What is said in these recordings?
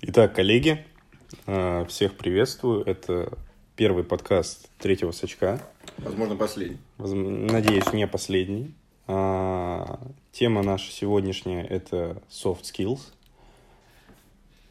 Итак, коллеги, э, всех приветствую. Это первый подкаст третьего сачка. Возможно, последний. Надеюсь, не последний. А, тема наша сегодняшняя – это soft skills.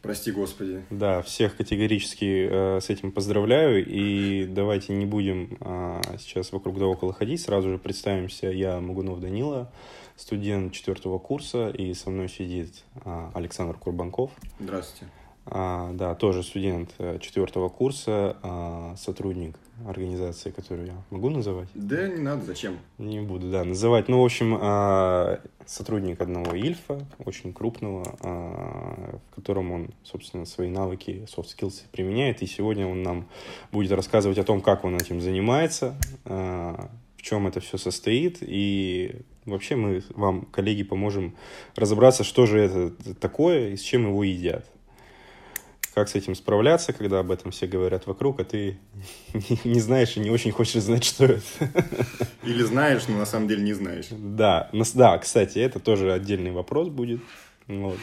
Прости, Господи. Да, всех категорически э, с этим поздравляю. И давайте не будем э, сейчас вокруг да около ходить. Сразу же представимся. Я Магунов Данила, студент четвертого курса. И со мной сидит э, Александр Курбанков. Здравствуйте. А, да, тоже студент э, четвертого курса, а, сотрудник организации, которую я могу называть? Да, не надо, зачем? Не буду, да, называть. Ну, в общем, а, сотрудник одного Ильфа, очень крупного, в котором он, собственно, свои навыки, soft skills применяет. И сегодня он нам будет рассказывать о том, как он этим занимается, в чем это все состоит и Вообще мы вам, коллеги, поможем разобраться, что же это такое и с чем его едят как с этим справляться, когда об этом все говорят вокруг, а ты не знаешь и не очень хочешь знать, что это. Или знаешь, но на самом деле не знаешь. Да, да, кстати, это тоже отдельный вопрос будет. Вот.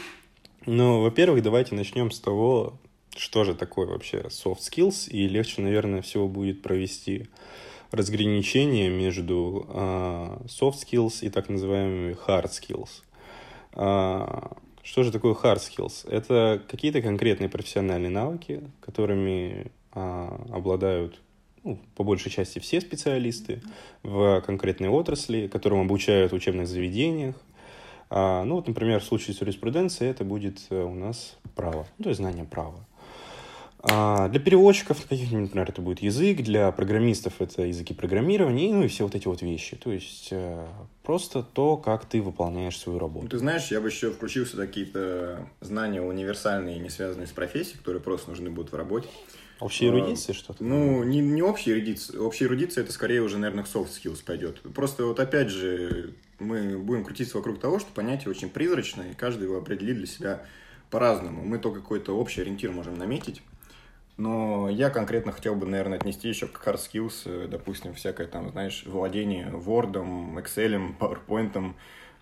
Но, во-первых, давайте начнем с того, что же такое вообще soft skills, и легче, наверное, всего будет провести разграничение между uh, soft skills и так называемыми hard skills. Что же такое hard skills? Это какие-то конкретные профессиональные навыки, которыми а, обладают ну, по большей части все специалисты в конкретной отрасли, которым обучают в учебных заведениях. А, ну вот, например, в случае с юриспруденцией это будет э, у нас право, ну, то есть знание права. А для переводчиков каких-нибудь, например, это будет язык, для программистов это языки программирования, ну и все вот эти вот вещи. То есть э, просто то, как ты выполняешь свою работу. Ты знаешь, я бы еще включил сюда какие-то знания универсальные, не связанные с профессией, которые просто нужны будут в работе. Общие эрудиции а, что-то? Ну, не, не общие эрудиции. Общие эрудиции это скорее уже, наверное, soft skills пойдет. Просто вот опять же мы будем крутиться вокруг того, что понятие очень призрачное, и каждый его определит для себя по-разному. Мы только какой-то общий ориентир можем наметить. Но я конкретно хотел бы, наверное, отнести еще к hard skills, э, допустим, всякое там, знаешь, владение Word, Excel, PowerPoint,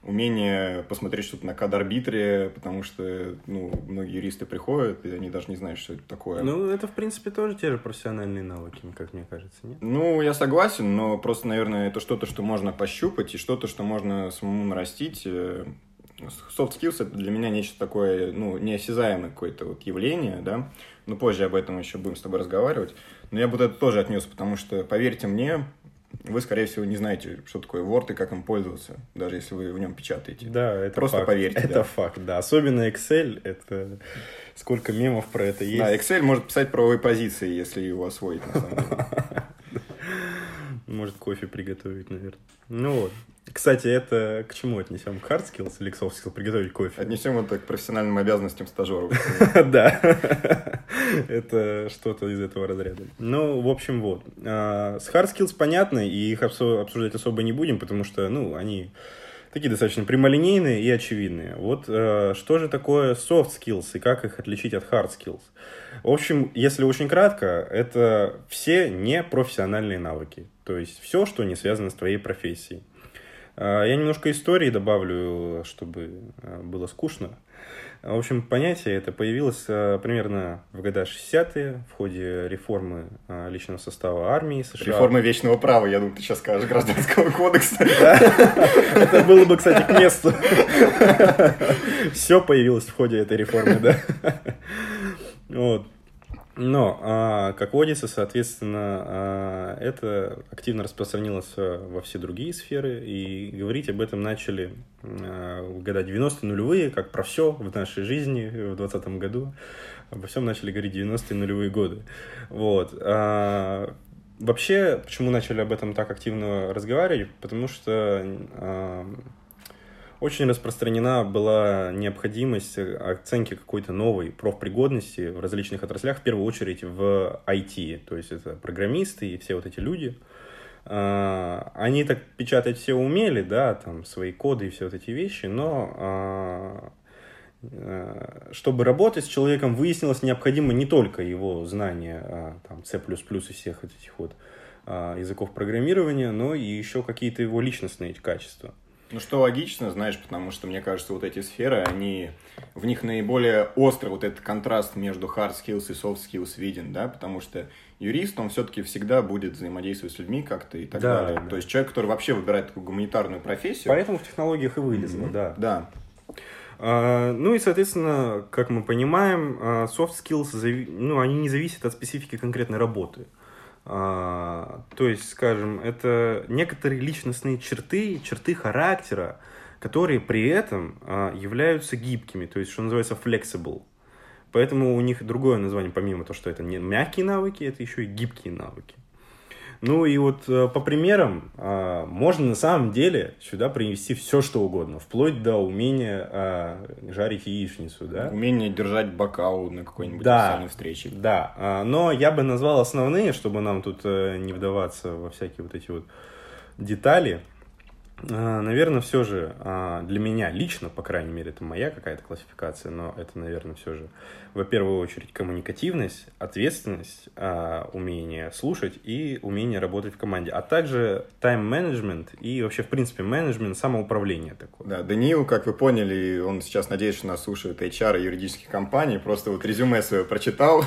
умение посмотреть что-то на кад-арбитре, потому что, ну, многие юристы приходят, и они даже не знают, что это такое. Ну, это, в принципе, тоже те же профессиональные навыки, как мне кажется, нет? Ну, я согласен, но просто, наверное, это что-то, что можно пощупать, и что-то, что можно самому нарастить. Э, soft skills — это для меня нечто такое, ну, неосязаемое какое-то вот явление, да, но позже об этом еще будем с тобой разговаривать. Но я бы это тоже отнес, потому что, поверьте мне, вы, скорее всего, не знаете, что такое Word и как им пользоваться, даже если вы в нем печатаете. Да, это Просто факт. поверьте. Это да. факт, да. Особенно Excel, это сколько мемов про это есть. Да, Excel может писать правовые позиции, если его освоить, на самом деле. Может, кофе приготовить, наверное. Ну вот. Кстати, это к чему отнесем? К hard skills или к soft skills? Приготовить кофе? Отнесем это к профессиональным обязанностям стажеров. Да. Это что-то из этого разряда. Ну, в общем, вот. А, с hard skills понятно, и их обсуждать особо не будем, потому что, ну, они такие достаточно прямолинейные и очевидные. Вот э, что же такое soft skills и как их отличить от hard skills? В общем, если очень кратко, это все непрофессиональные навыки. То есть все, что не связано с твоей профессией. Э, я немножко истории добавлю, чтобы э, было скучно. В общем, понятие это появилось э, примерно в года 60-е в ходе реформы личного состава армии США. Реформы вечного права, я думаю, ты сейчас скажешь, гражданского кодекса. Это было бы, кстати, к месту. Все появилось в ходе этой реформы, да. Вот. Но, а, как водится, соответственно, а, это активно распространилось во все другие сферы, и говорить об этом начали в года 90-е нулевые, как про все в нашей жизни в 2020 году. Обо всем начали говорить 90-е нулевые годы. Вот. А, вообще, почему начали об этом так активно разговаривать? Потому что очень распространена была необходимость оценки какой-то новой профпригодности в различных отраслях, в первую очередь в IT, то есть это программисты и все вот эти люди. А, они так печатать все умели, да, там свои коды и все вот эти вещи, но а, а, чтобы работать с человеком, выяснилось необходимо не только его знание там, C++ и всех этих вот языков программирования, но и еще какие-то его личностные качества. Ну, что логично, знаешь, потому что, мне кажется, вот эти сферы, они, в них наиболее остро вот этот контраст между hard skills и soft skills виден, да, потому что юрист, он все-таки всегда будет взаимодействовать с людьми как-то и так Да, далее. да. То есть человек, который вообще выбирает такую гуманитарную профессию. Поэтому в технологиях и вылезло, да. Да. А, Ну и, соответственно, как мы понимаем, а, soft skills, ну, они не зависят от специфики конкретной работы. А, То есть, скажем, это некоторые личностные черты, черты характера, которые при этом а, являются гибкими, то есть, что называется, flexible. Поэтому у них другое название, помимо того, что это не мягкие навыки, это еще и гибкие навыки. Ну и вот э, по примерам а, можно на самом деле сюда принести все, что угодно, вплоть до умения а, жарить яичницу, да? Умение держать бокал на какой-нибудь Да. официальной встрече. Да, а, но я бы назвал основные, чтобы нам тут э, не вдаваться во всякие вот эти вот детали. А, Наверное, все же а, для меня лично, по крайней мере, это моя какая-то классификация, но это, наверное, все же, во первую очередь, коммуникативность, ответственность, а, умение слушать и умение работать в команде, а также тайм-менеджмент и вообще, в принципе, менеджмент, самоуправление такое. Да, Даниил, как вы поняли, он сейчас, надеюсь, что нас слушает HR и юридических компаний, просто вот резюме свое прочитал.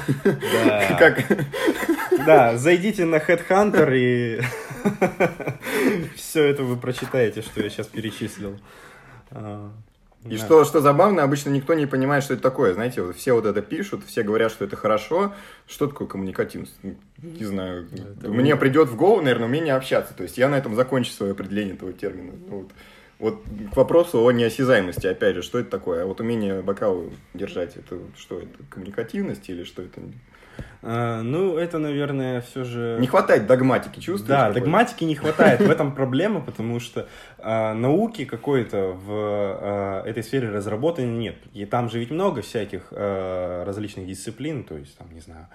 Да, зайдите на Headhunter и все это вы прочитаете, что я сейчас перечислил. А, И да. что, что забавно, обычно никто не понимает, что это такое. Знаете, вот все вот это пишут, все говорят, что это хорошо. Что такое коммуникативность? Не знаю. Это Мне вы- придет в голову, наверное, умение общаться. То есть я на этом закончу свое определение этого термина. Вот, вот к вопросу о неосязаемости, опять же, что это такое? А вот умение бокал держать, это что, это коммуникативность или что это? А, Ну, это, наверное, все же... Не хватает догматики, чувствуешь? Да, какой-то? догматики не хватает. В этом проблема, потому что а, науки какой-то в а, этой сфере разработаны нет. И там же ведь много всяких а, различных дисциплин, то есть, там, не знаю,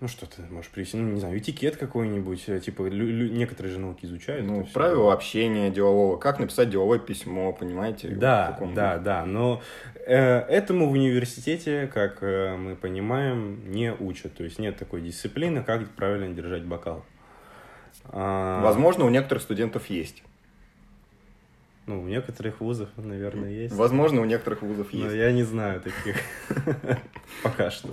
ну что ты можешь привести, ну не знаю, этикет какой-нибудь, э, типа некоторые же науки изучают. Ну, это всё. правила общения делового, как написать деловое письмо, понимаете? Вот Да, таком да, да, но э, этому в университете, как э, мы понимаем, не учат. То есть нет такой дисциплины, как правильно держать бокал. А, Возможно, у некоторых студентов есть. Ну, у некоторых вузов, наверное, есть. Возможно, у некоторых вузов Но есть. я не знаю таких. Пока что.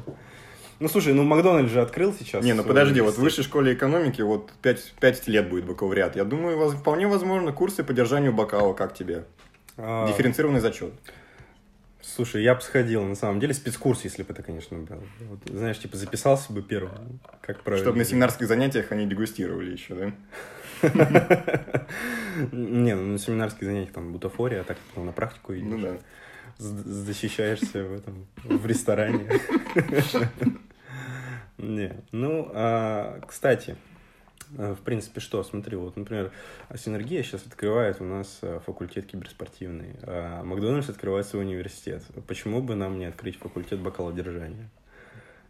Ну, слушай, ну Макдональдс же открыл сейчас. Не, ну подожди, вот в высшей школе экономики вот 5, 5 лет будет бакалавриат. Я думаю, воз- вполне возможно курсы по держанию бокала, как тебе? А, Дифференцированный зачет. Слушай, я бы сходил, на самом деле, спецкурс, если бы это, конечно, был. Вот, знаешь, типа записался бы первым, как правильно. Чтобы на семинарских занятиях они дегустировали еще, да? Не, ну на семинарских занятиях там бутафория, а так потом на практику идешь. Ну да. Защищаешься в этом, в ресторане. Не, ну, а, кстати, э, в принципе, что, смотри, вот, например, Синергия сейчас открывает у нас э, факультет киберспортивный, а Макдональдс открывает свой университет. Почему бы нам не открыть факультет бакалодержания?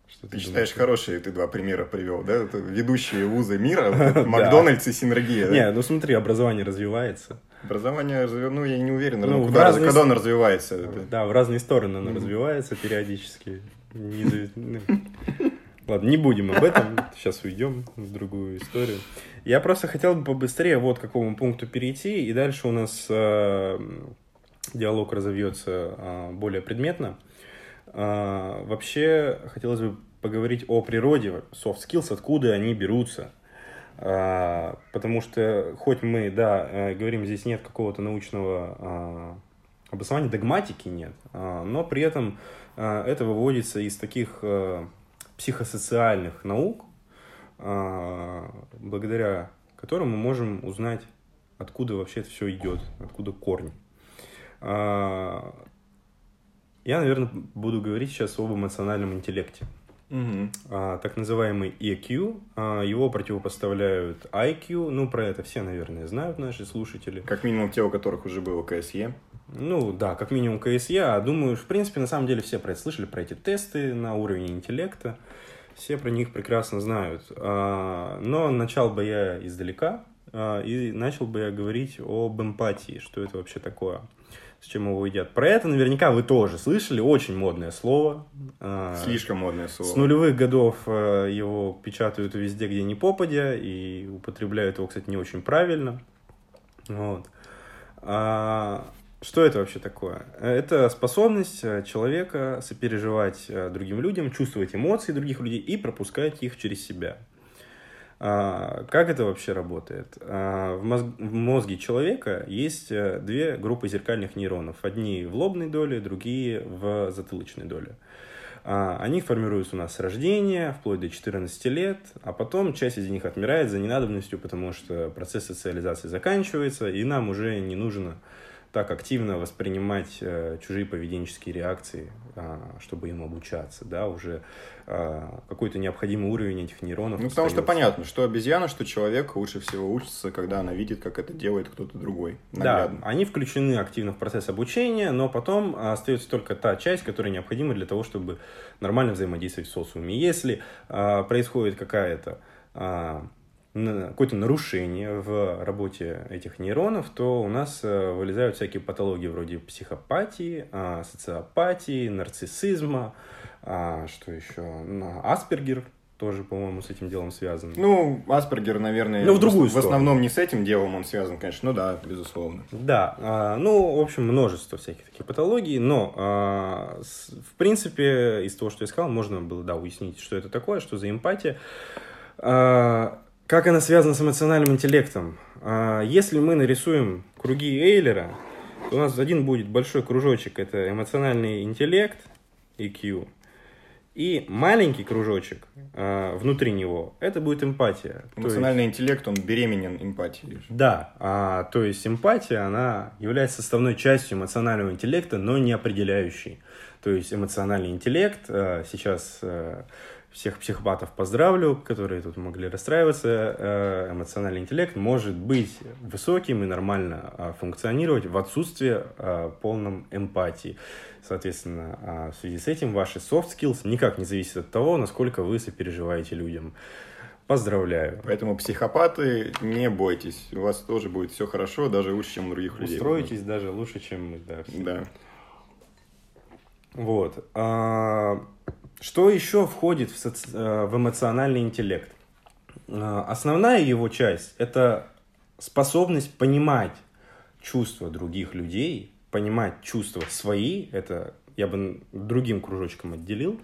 Что Ты думаешь? считаешь, хорошие ты два примера привел, да? Это ведущие вузы мира, Макдональдс и Синергия. Не, ну смотри, образование развивается. Образование, разве- ну, я не уверен, Ну, куда, разные когда оно развивается. Да, в разные стороны оно развивается периодически. Ладно, не будем об этом. Сейчас уйдем в другую историю. Я просто хотел бы побыстрее вот к какому пункту перейти, и дальше у нас э, диалог разовьется э, более предметно. Э, вообще, хотелось бы поговорить о природе soft skills, откуда они берутся. А, Потому что, хоть мы, да, э, говорим, здесь нет какого-то научного а, обоснования, догматики нет, а, но при этом а, это выводится из таких а, психосоциальных наук, а, благодаря которым мы можем узнать, откуда вообще это все идет, откуда корни. А, Я, наверное, буду говорить сейчас об эмоциональном интеллекте. Мгм. А, так называемый EQ, его противопоставляют IQ, ну, про это все, наверное, знают наши слушатели. Как минимум те, у которых уже было КСЕ. Ну, да, как минимум КСЕ, а думаю, в принципе, на самом деле все про это слышали, про эти тесты на уровень интеллекта, все про них прекрасно знают. А, Но начал бы я издалека, а, и начал бы я говорить об эмпатии, что это вообще такое, с чем его едят. Про это наверняка вы тоже слышали, очень модное слово. Слишком модное слово. С нулевых годов его печатают везде, где не попадя, и употребляют его, кстати, не очень правильно. Вот. Что это вообще такое? Это способность э, человека сопереживать э, другим людям, чувствовать эмоции других людей и пропускать их через себя. А, как это вообще работает? А, в, мозг, в мозге человека есть э, две группы зеркальных нейронов. Одни в лобной доле, другие в затылочной доле. А, они формируются у нас с рождения, вплоть до 14 лет, а потом часть из них отмирает за ненадобностью, потому что процесс социализации заканчивается, и нам уже не нужно так активно воспринимать э, чужие поведенческие реакции, э, чтобы им обучаться, да, уже э, какой-то необходимый уровень этих нейронов. Ну, потому что понятно, что обезьяна, что человек лучше всего учится, когда она видит, как это делает кто-то другой. Наглядно. Да, они включены активно в процесс обучения, но потом остается только та часть, которая необходима для того, чтобы нормально взаимодействовать в социуме. Если э, происходит какая-то э, какое-то нарушение в работе этих нейронов, то у нас э, вылезают всякие патологии вроде психопатии, а, социопатии, нарциссизма, а, что еще, Аспергер тоже, по-моему, с этим делом связан. Ну, Аспергер, наверное, ну, в, другую в основном не с этим делом он связан, конечно, ну да, безусловно. Да, а, ну, в общем, множество всяких таких патологий, но, в принципе, из того, что я сказал, можно было, да, уяснить, что это такое, что за эмпатия. Как она связана с эмоциональным интеллектом? А, если мы нарисуем круги Эйлера, то у нас один будет большой кружочек, это эмоциональный интеллект, EQ, и маленький кружочек э, внутри него, это будет эмпатия. Эмоциональный есть, интеллект, он беременен эмпатией. Да, а, то есть эмпатия, она является составной частью эмоционального интеллекта, но не определяющей. То есть эмоциональный интеллект э, сейчас э, всех психопатов поздравлю, которые тут могли расстраиваться. Э, эмоциональный интеллект может быть высоким и нормально а, функционировать в отсутствии а, полном эмпатии. Соответственно, а, в связи с этим ваши soft skills никак не зависят от того, насколько вы сопереживаете людям. Поздравляю. Поэтому психопаты, не бойтесь. У вас тоже будет все хорошо, даже лучше, чем у других людей. Устроитесь даже лучше, чем мы. Да. да. Вот. Что еще входит в, соци... Э, в эмоциональный интеллект? Э, основная его часть – это способность понимать чувства других людей, понимать чувства свои, это я бы другим кружочком отделил,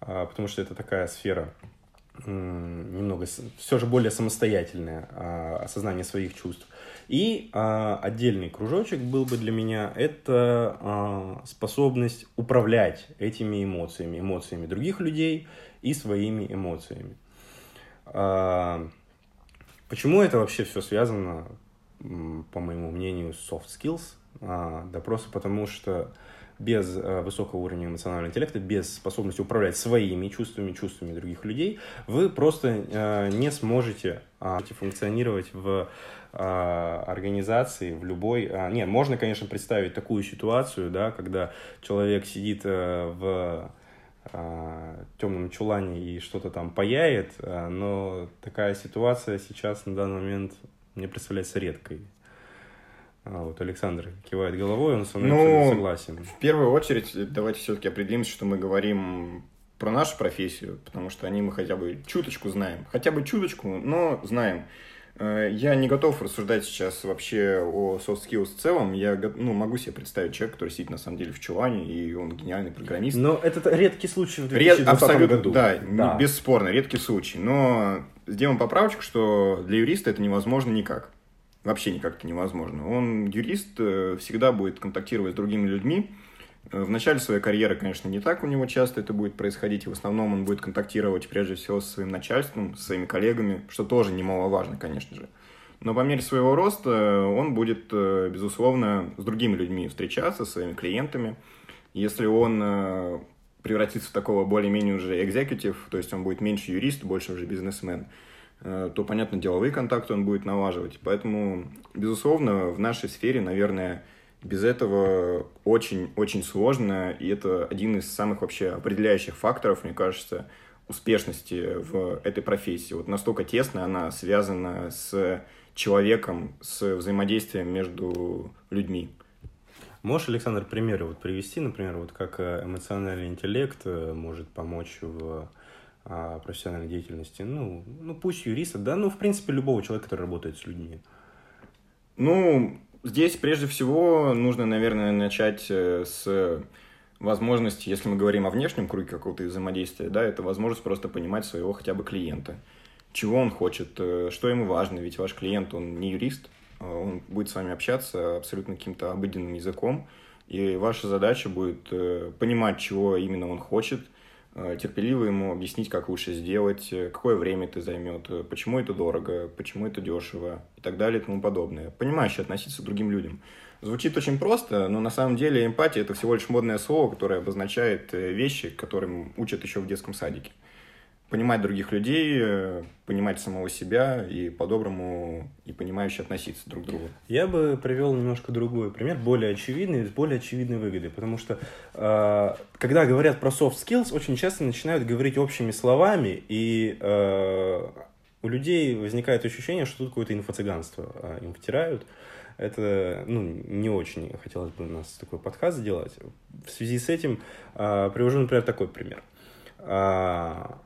э, потому что это такая сфера немного, все же более самостоятельное осознание своих чувств. И а, отдельный кружочек был бы для меня это а, способность управлять этими эмоциями, эмоциями других людей и своими эмоциями. А, почему это вообще все связано, по моему мнению, с soft skills? А, да просто потому что без э, высокого уровня эмоционального интеллекта, без способности управлять своими чувствами, чувствами других людей, вы просто э, не сможете э, функционировать в организации, в любой... Э, нет, можно, конечно, представить такую ситуацию, да, когда человек сидит э, в э, темном чулане и что-то там паяет, э, но такая ситуация сейчас на данный момент мне представляется редкой. А вот Александр кивает головой, он со мной ну, согласен. В первую очередь, давайте все-таки определимся, что мы говорим про нашу профессию, потому что они мы хотя бы чуточку знаем. Хотя бы чуточку, но знаем. Э, я не готов рассуждать сейчас вообще о soft skills в целом. Я ну, могу себе представить человека, который сидит на самом деле в чулане, и он гениальный программист. Но это редкий случай в 2020 Ред, абсолютно, году. Да, да, бесспорно, редкий случай. Но сделаем поправочку, что для юриста это невозможно никак вообще никак невозможно. Он юрист, э, всегда будет контактировать с другими людьми. Э, в начале своей карьеры, конечно, не так у него часто это будет происходить, и в основном он будет контактировать прежде всего со своим начальством, со своими коллегами, что тоже немаловажно, конечно же. Но по мере своего роста он будет, э, безусловно, с другими людьми встречаться, со своими клиентами. Если он превратится в такого более-менее уже экзекутив, то есть он будет меньше юрист, больше уже бизнесмен, Э, то, понятно, деловые контакты он будет налаживать. Поэтому, безусловно, в нашей сфере, наверное, без этого очень-очень сложно, и это один из самых вообще определяющих факторов, мне кажется, успешности в этой профессии. Вот настолько тесно она связана с человеком, с взаимодействием между людьми. Можешь, Александр, примеры вот привести, например, вот как э, эмоциональный интеллект э, может помочь в профессиональной деятельности, ну, ну пусть юриста, да, ну, в принципе, любого человека, который работает с людьми. Ну, здесь прежде всего нужно, наверное, начать э, с возможности, если мы говорим о внешнем круге какого-то взаимодействия, да, это возможность просто понимать своего хотя бы клиента. Чего он хочет, э, что ему важно, ведь ваш клиент, он не юрист, а он будет с вами общаться абсолютно каким-то обыденным языком, и ваша задача будет э, понимать, чего именно он хочет, терпеливо ему объяснить, как лучше сделать, какое время это займет, почему это дорого, почему это дешево и так далее и тому подобное. Понимающе относиться к другим людям. Звучит очень просто, но на самом деле эмпатия – это всего лишь модное слово, которое обозначает э, вещи, которым учат еще в детском садике. Понимать других людей, э, понимать самого себя и по-доброму и понимающе относиться друг к другу. Я бы привел немножко другой пример, более очевидный, с более очевидной выгодой, потому что э, когда говорят про soft skills, очень часто начинают говорить общими словами, и э, у людей возникает ощущение, что тут какое-то инфо-цыганство э, им втирают. Это, ну, не очень хотелось бы у нас такой подкаст сделать. В связи с этим а, привожу, например, такой пример. А,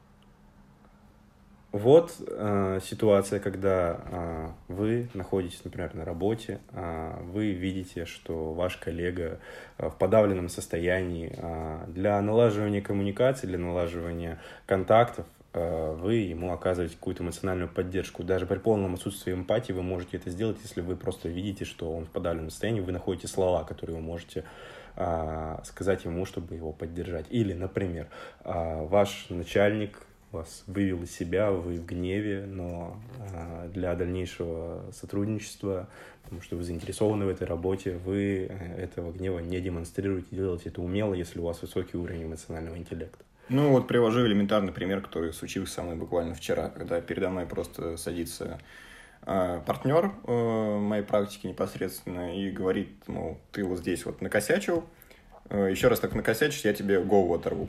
вот а, ситуация, когда а, вы находитесь, например, на работе, а, вы видите, что ваш коллега а, в подавленном состоянии а, для налаживания коммуникации, для налаживания контактов Э, вы ему оказываете какую-то эмоциональную поддержку. Даже при полном отсутствии эмпатии вы можете это сделать, если вы просто видите, что он в подавленном состоянии, вы находите слова, которые вы можете а, сказать ему, чтобы его поддержать. Или, например, а, ваш начальник вас вывел из себя, вы в гневе, но а, для дальнейшего сотрудничества, потому что вы заинтересованы в этой работе, вы э, этого гнева не демонстрируете, делаете это умело, если у вас высокий уровень эмоционального интеллекта. Ну вот привожу элементарный пример, который случился со мной буквально вчера, когда передо мной просто садится э, партнер э, моей практики непосредственно и говорит, мол, ты вот здесь вот накосячил, э, еще раз так накосячишь, я тебе голову оторву.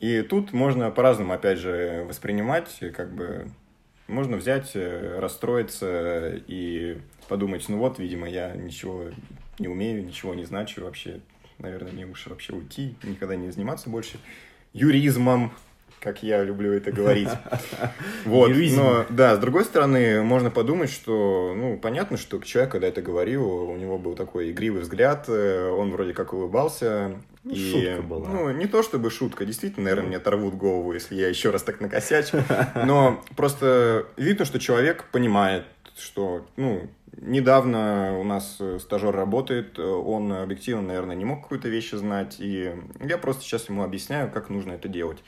И тут можно по-разному, опять же, воспринимать, как бы можно взять, э, расстроиться и подумать, ну вот, видимо, я ничего не умею, ничего не значу вообще, наверное, мне лучше вообще уйти, никогда не заниматься больше юризмом, как я люблю это говорить. Вот, но, да, с другой стороны, можно подумать, что, ну, понятно, что человек, когда это говорил, у него был такой игривый взгляд, э, он вроде как улыбался. Ну, и, шутка была. Ну, не то чтобы шутка, действительно, наверное, мне оторвут голову, если я еще раз так накосячу, но просто видно, что человек понимает, что, ну, Недавно у нас стажер работает, он объективно, наверное, не мог какую-то вещь знать, и я просто сейчас ему объясняю, как нужно это делать.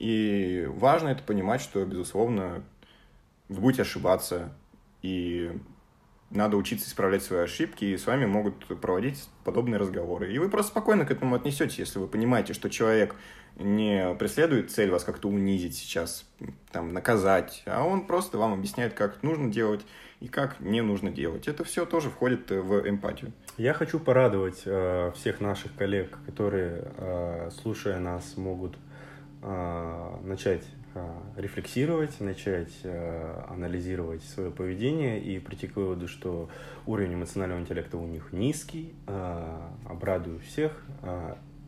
И важно это понимать, что, безусловно, вы будете ошибаться, и надо учиться исправлять свои ошибки, и с вами могут проводить подобные разговоры. И вы просто спокойно к этому отнесетесь, если вы понимаете, что человек не преследует цель вас как-то унизить сейчас, там, наказать, а он просто вам объясняет, как нужно делать, и как не нужно делать. Это все тоже входит э, в эмпатию. Я хочу порадовать э, всех наших коллег, которые, э, слушая нас, могут начать э, рефлексировать, начать э, анализировать свое поведение и прийти к выводу, что уровень эмоционального интеллекта у них низкий. Э, обрадую всех.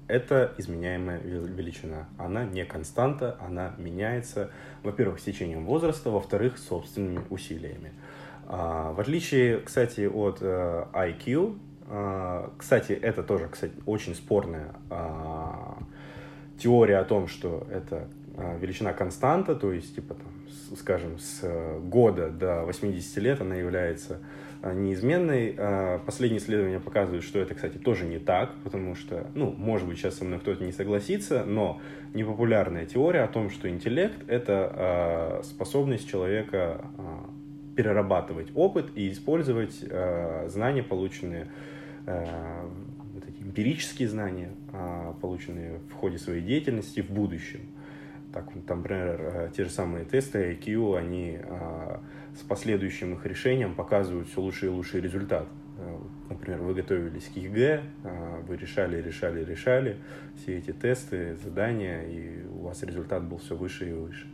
Это изменяемая величина. Она не константа, она меняется, во-первых, с течением возраста, во-вторых, собственными усилиями. А, в отличие, кстати, от э, IQ, а, кстати, это тоже, кстати, очень спорная а, теория о том, что это величина константа, то есть, типа, там, скажем, с года до 80 лет она является неизменной. Последние исследования показывают, что это, кстати, тоже не так, потому что, ну, может быть, сейчас со мной кто-то не согласится, но непопулярная теория о том, что интеллект — это способность человека перерабатывать опыт и использовать э, знания, полученные, э, эмпирические знания, э, полученные в ходе своей деятельности в будущем. Так, там, например, э, те же самые тесты IQ, они э, с последующим их решением показывают все лучше и лучший результат. Э, например, вы готовились к ЕГЭ, э, вы решали, решали, решали все эти тесты, задания, и у вас результат был все выше и выше.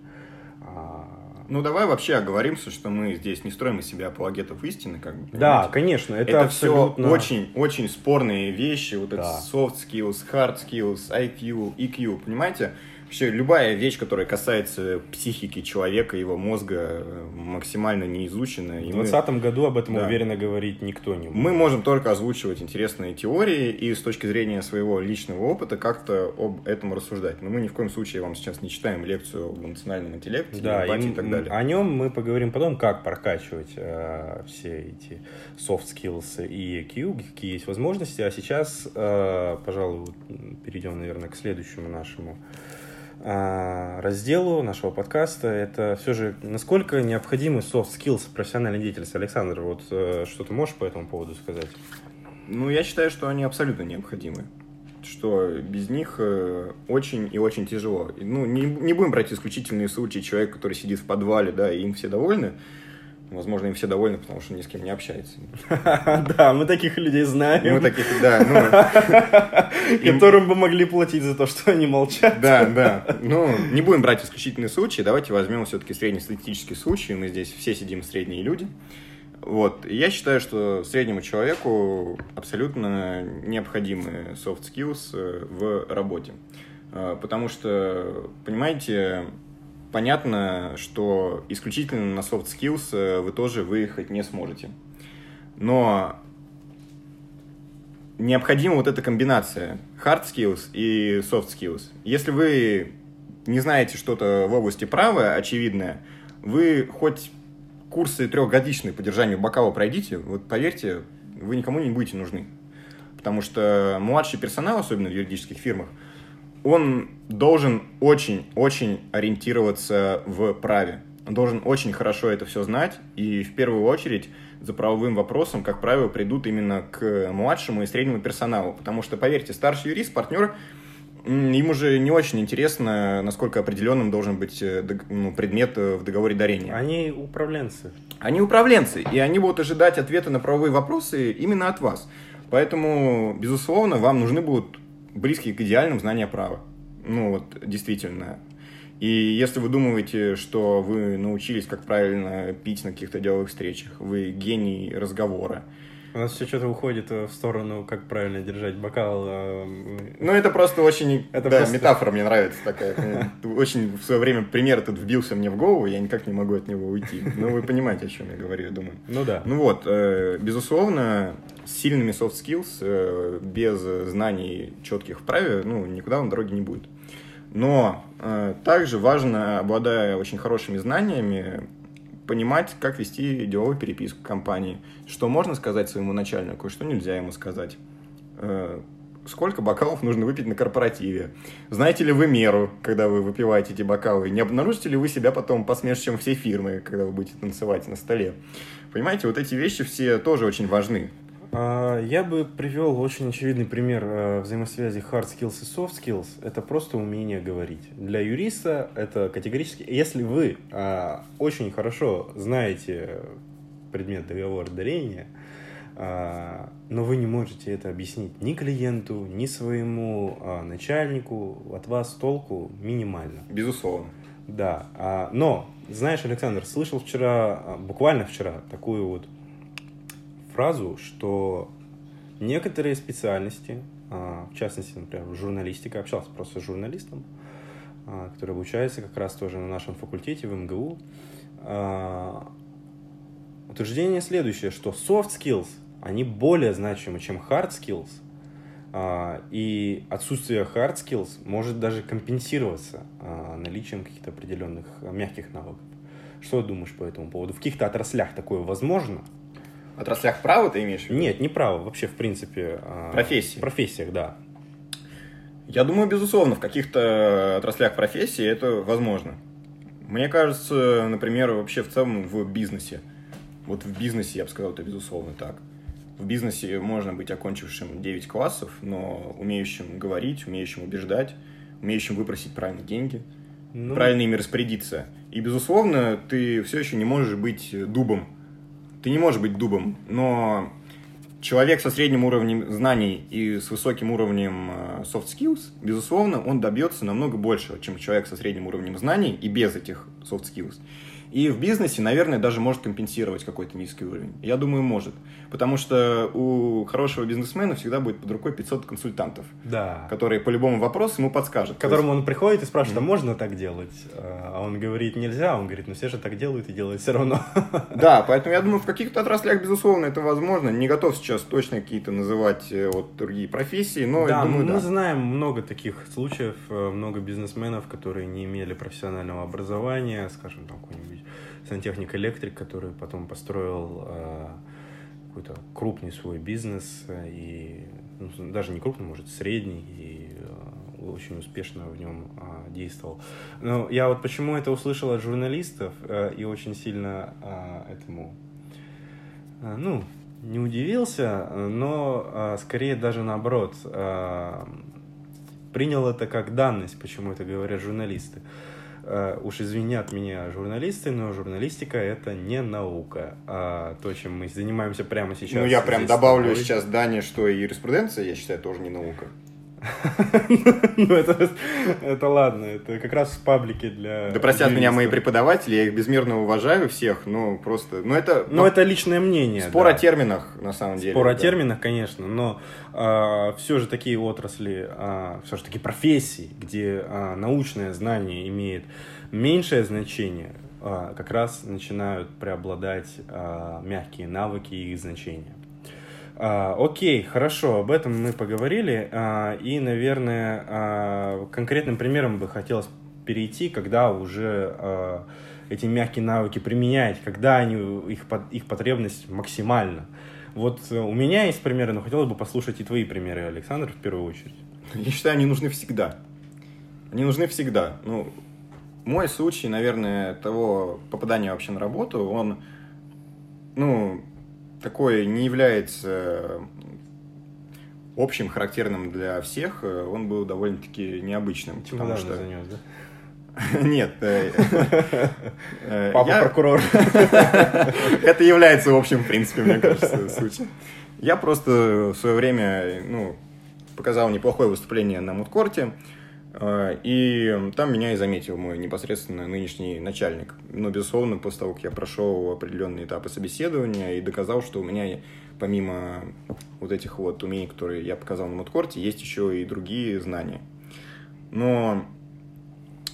Ну, давай вообще оговоримся, что мы здесь не строим из себя апологетов истины, как бы. Понимаете? Да, конечно, это, это абсолютно... все очень, очень спорные вещи, вот да. это soft skills, hard skills, IQ, EQ, понимаете? Вообще любая вещь, которая касается психики человека, его мозга, максимально не изучена. В 2020 году об этом да. уверенно говорить никто не может. Мы можем только озвучивать интересные теории и с точки зрения своего личного опыта как-то об этом рассуждать. Но мы ни в коем случае вам сейчас не читаем лекцию об эмоциональном интеллекте, да, и, и так далее. О нем мы поговорим потом, как прокачивать э, все эти soft skills и EQ, какие есть возможности. А сейчас, э, пожалуй, перейдем, наверное, к следующему нашему разделу нашего подкаста. Это все же насколько необходимы soft skills профессиональной деятельности. Александр, вот э, что ты можешь по этому поводу сказать? Ну, я считаю, что они абсолютно необходимы. Что без них э, очень и очень тяжело. Ну, не, не будем брать исключительные случаи человека, который сидит в подвале, да, и им все довольны. Возможно, им все довольны, потому что ни с кем не общается. Да, мы таких людей знаем. Мы таких, да. Ну, Которым бы могли платить за то, что они молчат. Да, да. Ну, не будем брать исключительные случаи, давайте возьмем все-таки среднестатистический случай. Мы здесь все сидим средние люди. Вот. Я считаю, что среднему человеку абсолютно необходимы soft skills э, в работе. Э, потому что, понимаете, понятно, что исключительно на soft skills э, вы тоже выехать не сможете. Но необходима вот эта комбинация hard skills и soft skills. Если вы не знаете что-то в области права, очевидное, вы хоть курсы трехгодичные по держанию бокала пройдите, вот поверьте, вы никому не будете нужны. Потому что младший персонал, особенно в юридических фирмах, он должен очень-очень ориентироваться в праве. Он должен очень хорошо это все знать, и в первую очередь за правовым вопросом, как правило, придут именно к младшему и среднему персоналу. Потому что, поверьте, старший юрист, партнер, им уже не очень интересно, насколько определенным должен быть э, ну, предмет э, в договоре дарения. Они управленцы. Они управленцы, и они будут ожидать ответа на правовые вопросы именно от вас. Поэтому, безусловно, вам нужны будут близкие к идеальным знания права. Ну вот, действительно. И если вы думаете, что вы научились, как правильно пить на каких-то деловых встречах, вы гений разговора, у нас все что-то уходит в сторону, как правильно держать бокал. А, ну, это просто очень... Это да, просто... метафора мне нравится такая. Очень в свое время пример этот вбился мне в голову, я никак не могу от него уйти. Ну, вы понимаете, о чем я говорю, я думаю. Ну да. Ну вот, э, безусловно, сильными soft skills, э, без знаний четких в праве, ну, никуда он дороги не будет. Но э, также важно, обладая очень хорошими знаниями, понимать, как вести деловую переписку компании, что можно сказать своему начальнику, что нельзя ему сказать, э, сколько бокалов нужно выпить на корпоративе, знаете ли вы меру, когда вы выпиваете эти бокалы, не обнаружите ли вы себя потом посмешищем всей фирмы, когда вы будете танцевать на столе. Понимаете, вот эти вещи все тоже очень важны. А, я бы привел очень очевидный пример э, взаимосвязи hard skills и soft skills. Это просто умение говорить. Для юриста это категорически... Если вы а, очень хорошо знаете предмет договора дарения, а, но вы не можете это объяснить ни клиенту, ни своему начальнику, от вас толку минимально. Безусловно. Да. Но, знаешь, Александр, слышал вчера, буквально вчера, такую вот фразу, что некоторые специальности, а, в частности, например, журналистика, общался просто с журналистом, а, который обучается как раз тоже на нашем факультете в МГУ. А, утверждение следующее, что soft skills, они более значимы, чем hard skills, и отсутствие hard skills может даже компенсироваться наличием каких-то определенных мягких навыков. Что думаешь по этому поводу? В каких-то отраслях такое возможно? Отраслях права ты имеешь в виду? Нет, не право, вообще, в принципе. А, профессии. Профессиях, да. Я думаю, безусловно, в каких-то отраслях профессии это возможно. Мне кажется, например, вообще в целом в бизнесе. Вот в бизнесе, я бы сказал, это безусловно так. В бизнесе можно быть окончившим 9 классов, но умеющим говорить, умеющим убеждать, умеющим выпросить правильные деньги, ну... правильно ими распорядиться. И, безусловно, ты все еще не можешь быть дубом ты не можешь быть дубом, но человек со средним уровнем знаний и с высоким уровнем э, soft skills, безусловно, он добьется намного больше, чем человек со средним уровнем знаний и без этих soft skills. И в бизнесе, наверное, даже может компенсировать какой-то низкий уровень. Я думаю, может. Потому что у хорошего бизнесмена всегда будет под рукой 500 консультантов, Да. которые по любому вопросу ему подскажут. К которому он приходит и спрашивает, а можно так делать? А он говорит, нельзя. Он говорит, ну все же так делают и делают все равно. Да, поэтому я думаю, в каких-то отраслях, безусловно, это возможно. Не готов сейчас точно какие-то называть э, вот другие профессии, но да, я думаю, мы да. знаем много таких случаев, э, много бизнесменов, которые не имели профессионального образования, скажем, там какой-нибудь сантехник, электрик, который потом построил э, какой-то крупный свой бизнес и ну, даже не крупный, может средний и э, очень успешно в нем э, действовал. Но я вот почему это услышал от журналистов э, и очень сильно э, этому, э, ну, не удивился, но э, скорее даже наоборот э, принял это как данность, почему это говорят журналисты. Э, уж извинят меня журналисты, но журналистика это не наука. А то, чем мы занимаемся прямо сейчас. Ну, я прям добавлю тобой. сейчас, Дане, что и юриспруденция, я считаю, тоже не наука. Ну, это, это ладно, это как раз в паблике для... Да простят меня мои преподаватели, я их безмерно уважаю всех, но просто... Ну, это... Но это личное мнение. Спор о терминах, на самом деле. Спор о терминах, конечно, но все же такие отрасли, все же такие профессии, где а, научное знание имеет меньшее значение, а, как раз начинают преобладать а, мягкие навыки и их значения. А, окей, хорошо, об этом мы поговорили. а, и, наверное, а, конкретным примером бы хотелось перейти, когда уже а, эти мягкие навыки применять, когда они, их, их потребность максимальна. Вот э, у меня есть примеры, но хотелось бы послушать и твои примеры, Александр, в первую очередь. Я считаю, они нужны всегда. Они нужны всегда. Ну, мой случай, наверное, того попадания вообще на работу, он, ну, такой не является общим, характерным для всех. Он был довольно-таки необычным. потому Чемодан что... занес, да? Нет. э, э, Папа прокурор. Это является общим, в принципе, мне кажется, случаем. Я просто в свое время, ну, показал неплохое выступление на мудкорте, э, и там меня и заметил мой непосредственно нынешний начальник. Но, безусловно, после того, как я прошел определенные этапы собеседования и доказал, что у меня помимо вот этих вот умений, которые я показал на мудкорте, есть еще и другие знания. Но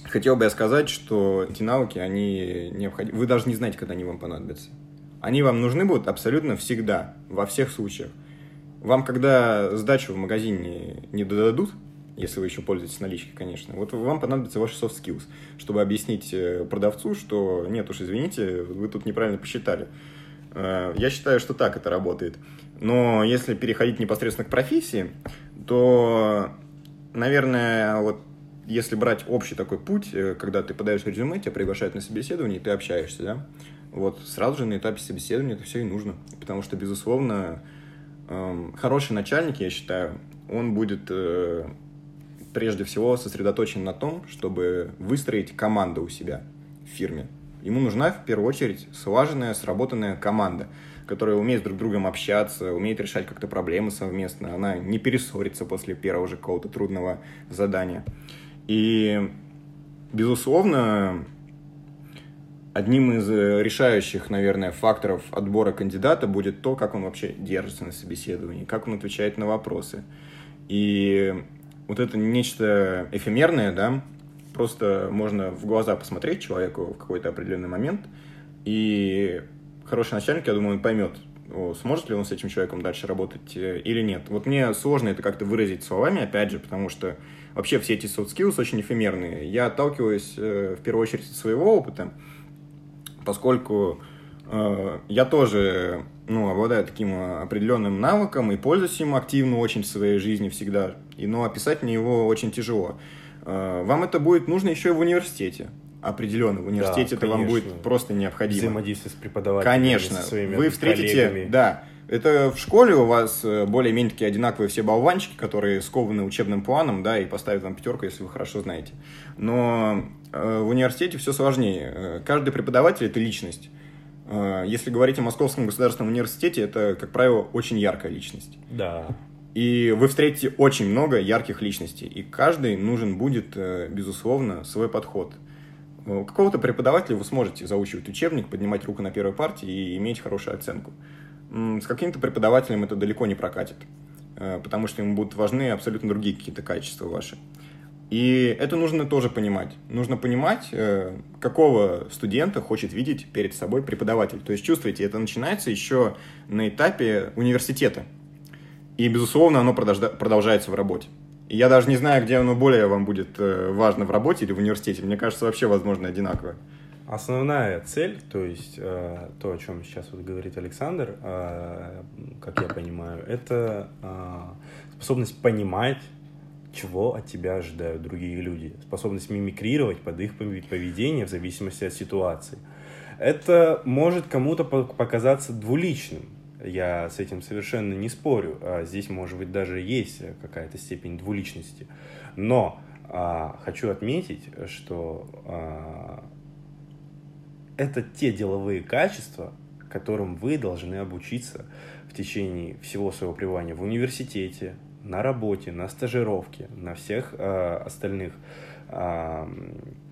хотел бы я сказать, что эти навыки, они необходимы. Вы даже не знаете, когда они вам понадобятся. Они вам нужны будут абсолютно всегда, во всех случаях. Вам, когда сдачу в магазине не додадут, если вы еще пользуетесь наличкой, конечно, вот вам понадобятся ваши soft skills, чтобы объяснить э, продавцу, что нет уж, извините, вы тут неправильно посчитали. Э, Я считаю, что так это работает. Но если переходить непосредственно к профессии, то, наверное, вот если брать общий такой путь, э, когда ты подаешь резюме, тебя приглашают на собеседование, и ты общаешься, да, вот сразу же на этапе собеседования это все и нужно. Потому что, безусловно, эм, хороший начальник, я считаю, он будет прежде всего сосредоточен на том, чтобы выстроить команду у себя в фирме. Ему нужна в первую очередь слаженная, сработанная команда, которая умеет друг с другом общаться, умеет решать как-то проблемы совместно, она не перессорится после первого же какого-то трудного задания. И, безусловно, одним из э, решающих, наверное, факторов отбора кандидата будет то, как он вообще держится на собеседовании, как он отвечает на вопросы. И вот это нечто эфемерное, да, просто можно в глаза посмотреть человеку в какой-то определенный момент, и хороший начальник, я думаю, он поймет, сможет ли он с этим человеком дальше работать э, или нет. Вот мне сложно это как-то выразить словами, опять же, потому что вообще все эти soft skills очень эфемерные. Я отталкиваюсь э, в первую очередь от своего опыта, поскольку э, я тоже ну, обладаю таким э, определенным навыком и пользуюсь им активно очень в своей жизни всегда. И, но описать мне его очень тяжело. Э, вам это будет нужно еще и в университете. Определенно, в университете это вам будет просто необходимо. Взаимодействие с преподавателями, Конечно, со своими вы встретите, коллегами. да, это в школе у вас э, более-менее такие одинаковые все болванчики, которые скованы учебным планом, да, и поставят вам пятерку, если вы хорошо знаете. Но э, в университете все сложнее. Э, Каждый преподаватель – это личность. Э, Если говорить о Московском государственном университете, это, как правило, очень яркая личность. Да. И вы встретите очень много ярких личностей, и каждый нужен будет, э, безусловно, свой подход. У какого-то преподавателя вы сможете заучивать учебник, поднимать руку на первой партии и иметь хорошую оценку. С каким-то преподавателем это далеко не прокатит, э, потому что ему будут важны абсолютно другие какие-то качества ваши. И это нужно тоже понимать. Нужно понимать, э, какого студента хочет видеть перед собой преподаватель. То есть, чувствуете, это начинается еще на этапе университета. И, безусловно, оно продолжается в работе. И я даже не знаю, где оно более вам будет э, важно, в работе или в университете. Мне кажется, вообще, возможно, одинаково. Основная цель, то есть э, то, о чем сейчас вот говорит Александр, как я понимаю, это способность понимать чего от тебя ожидают другие люди, способность мимикрировать под их поведение в зависимости от ситуации. Это может кому-то показаться двуличным, я с этим совершенно не спорю. А здесь, может быть, даже есть какая-то степень двуличности. Но а, хочу отметить, что а, это те деловые качества, которым вы должны обучиться в течение всего своего пребывания в университете, на работе, на стажировке, на всех э, остальных э,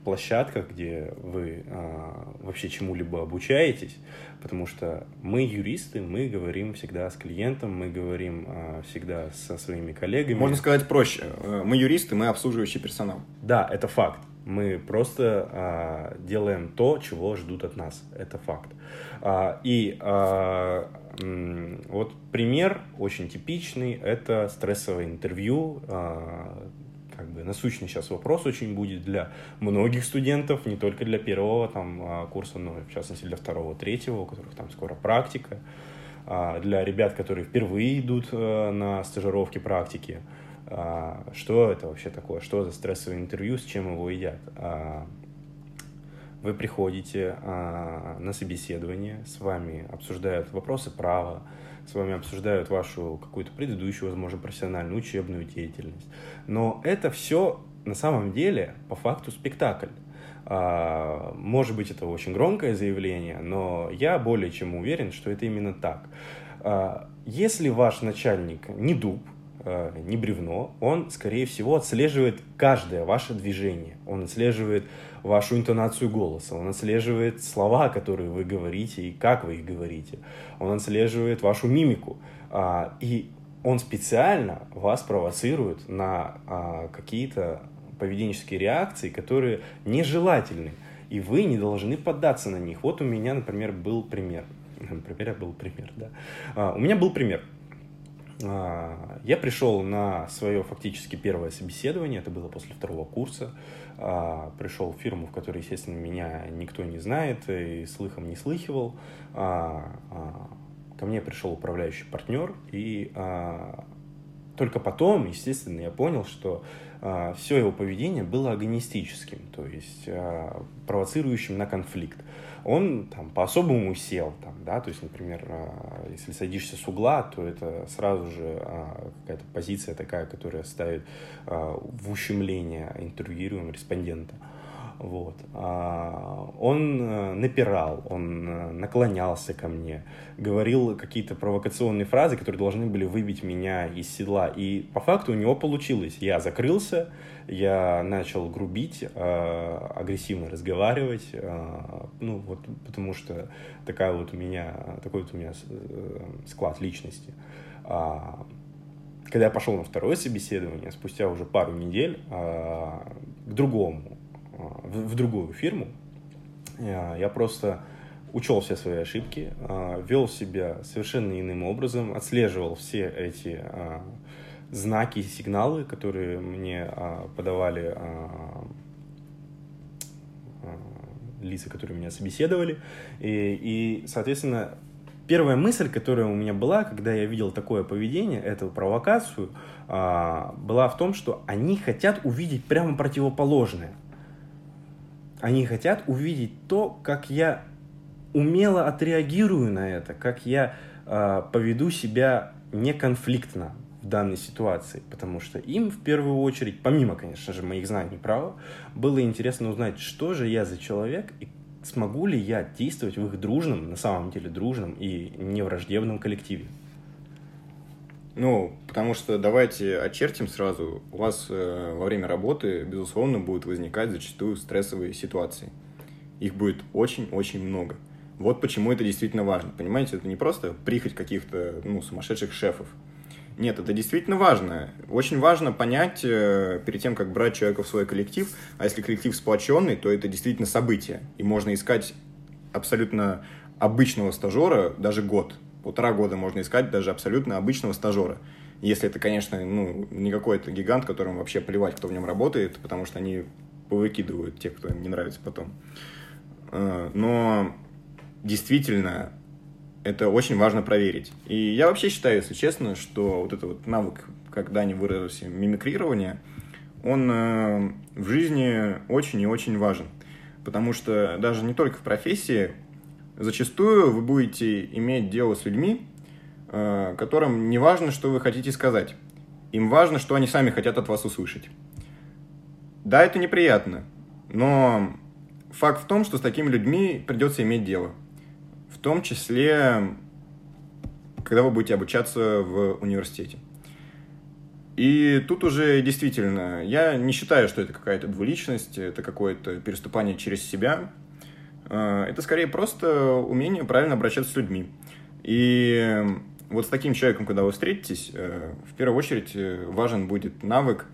площадках, где вы э, вообще чему-либо обучаетесь, потому что мы юристы, мы говорим всегда с клиентом, мы говорим э, всегда со своими коллегами. Можно сказать проще, э, мы юристы, мы обслуживающий персонал. Да, это факт. Мы просто а, делаем то, чего ждут от нас. Это факт. А, и а, вот пример очень типичный, это стрессовое интервью, а, как бы насущный сейчас вопрос очень будет для многих студентов, не только для первого там а, курса, но в частности для второго, третьего, у которых там скоро практика, а, для ребят, которые впервые идут э, на стажировки практики. Что это вообще такое? Что за стрессовое интервью, с чем его едят? Вы приходите а, на собеседование, с вами обсуждают вопросы права, с вами обсуждают вашу какую-то предыдущую, возможно, профессиональную, учебную деятельность. Но это все на самом деле по факту спектакль. А, может быть, это очень громкое заявление, но я более чем уверен, что это именно так. А, если ваш начальник не дуб, а, не бревно, он, скорее всего, отслеживает каждое ваше движение. Он отслеживает вашу интонацию голоса, он отслеживает слова, которые вы говорите и как вы их говорите, он отслеживает вашу мимику, а, и он специально вас провоцирует на а, какие-то поведенческие реакции, которые нежелательны, и вы не должны поддаться на них. Вот у меня, например, был пример. Например, был пример, да. А, у меня был пример. Я пришел на свое фактически первое собеседование, это было после второго курса. А, пришел в фирму, в которой, естественно, меня никто не знает и слыхом не слыхивал. А, а, ко мне пришел управляющий партнер, и только потом, естественно, я понял, что все его поведение было агонистическим, то есть провоцирующим на конфликт он там по-особому сел, там, да, то есть, например, а, если садишься с угла, то это сразу же а, какая-то позиция такая, которая ставит а, в ущемление интервьюируемого респондента. Вот. Он э, напирал, он э, наклонялся ко мне, говорил какие-то провокационные фразы, которые должны были выбить меня из седла. И по факту у него получилось. Я закрылся, я начал грубить, э, агрессивно разговаривать, э, ну вот потому что такая вот у меня, такой вот у меня э, склад личности. А, когда я пошел на второе собеседование, спустя уже пару недель, к другому, в другую фирму, я просто учел все свои ошибки, вел себя совершенно иным образом, отслеживал все эти знаки и сигналы, которые мне а, подавали а, а, лица, которые меня собеседовали. И, и, соответственно, первая мысль, которая у меня была, когда я видел такое поведение, эту провокацию, а, была в том, что они хотят увидеть прямо противоположное. Они хотят увидеть то, как я умело отреагирую на это, как я а, поведу себя неконфликтно, в данной ситуации, потому что им в первую очередь, помимо, конечно же, моих знаний права, было интересно узнать, что же я за человек и смогу ли я действовать в их дружном, на самом деле дружном и невраждебном коллективе. Ну, потому что давайте очертим сразу. У вас э, во время работы, безусловно, будут возникать зачастую стрессовые ситуации. Их будет очень-очень много. Вот почему это действительно важно. Понимаете, это не просто прихоть каких-то ну, сумасшедших шефов. Нет, это действительно важно. Очень важно понять э, перед тем, как брать человека в свой коллектив, а если коллектив сплоченный, то это действительно событие. И можно искать абсолютно обычного стажера даже год полтора года можно искать даже абсолютно обычного стажера. Если это, конечно, ну, не какой-то гигант, которому вообще плевать, кто в нем работает, потому что они повыкидывают тех, кто им не нравится потом. А, но действительно, это очень важно проверить. И я вообще считаю, если честно, что вот этот вот навык, когда не выразился, мимикрирования, он э, в жизни очень и очень важен. Потому что даже не только в профессии, Зачастую вы будете иметь дело с людьми, э, которым не важно, что вы хотите сказать. Им важно, что они сами хотят от вас услышать. Да, это неприятно, но факт в том, что с такими людьми придется иметь дело. В том числе, когда вы будете обучаться в университете. И тут уже действительно, я не считаю, что это какая-то двуличность, это какое-то переступание через себя – Э, это скорее просто умение правильно обращаться с людьми. И вот с таким человеком, когда вы встретитесь, э, в первую очередь э, важен будет навык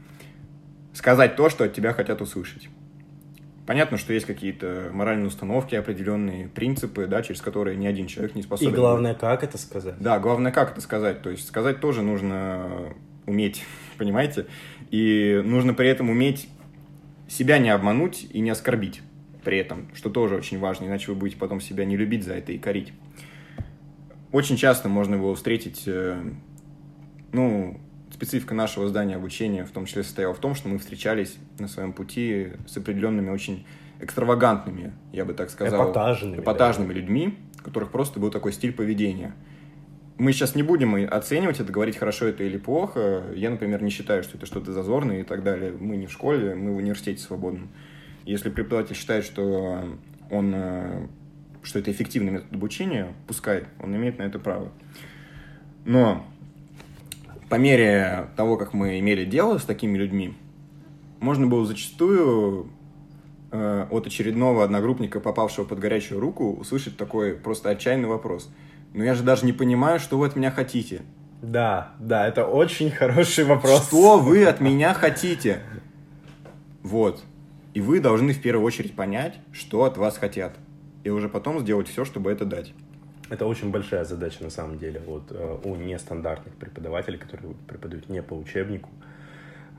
сказать то, что от тебя хотят услышать. Понятно, что есть какие-то моральные установки, определенные принципы, да, через которые ни один человек не способен. И главное, как это сказать. Да, главное, как это сказать. То есть сказать тоже нужно уметь, понимаете? И нужно при этом уметь себя не обмануть и не оскорбить при этом, что тоже очень важно, иначе вы будете потом себя не любить за это и корить. Очень часто можно его встретить, э, ну, специфика нашего здания обучения в том числе состояла в том, что мы встречались на своем пути с определенными очень экстравагантными, я бы так сказал, эпатажными, эпатажными да. людьми, у которых просто был такой стиль поведения. Мы сейчас не будем оценивать это, говорить, хорошо это или плохо. Я, например, не считаю, что это что-то зазорное и так далее. Мы не в школе, мы в университете свободном. Если преподаватель считает, что он э, что это эффективный метод обучения, пускай, он имеет на это право. Но по мере того, как мы имели дело с такими людьми, можно было зачастую э, от очередного одногруппника, попавшего под горячую руку, услышать такой просто отчаянный вопрос. Но я же даже не понимаю, что вы от меня хотите. Да, да, это очень хороший вопрос. Что вы от меня хотите? Вот. И вы должны в первую очередь понять, что от вас хотят. И уже потом сделать все, чтобы это дать. Это очень большая задача на самом деле вот, э, у нестандартных преподавателей, которые преподают не по учебнику.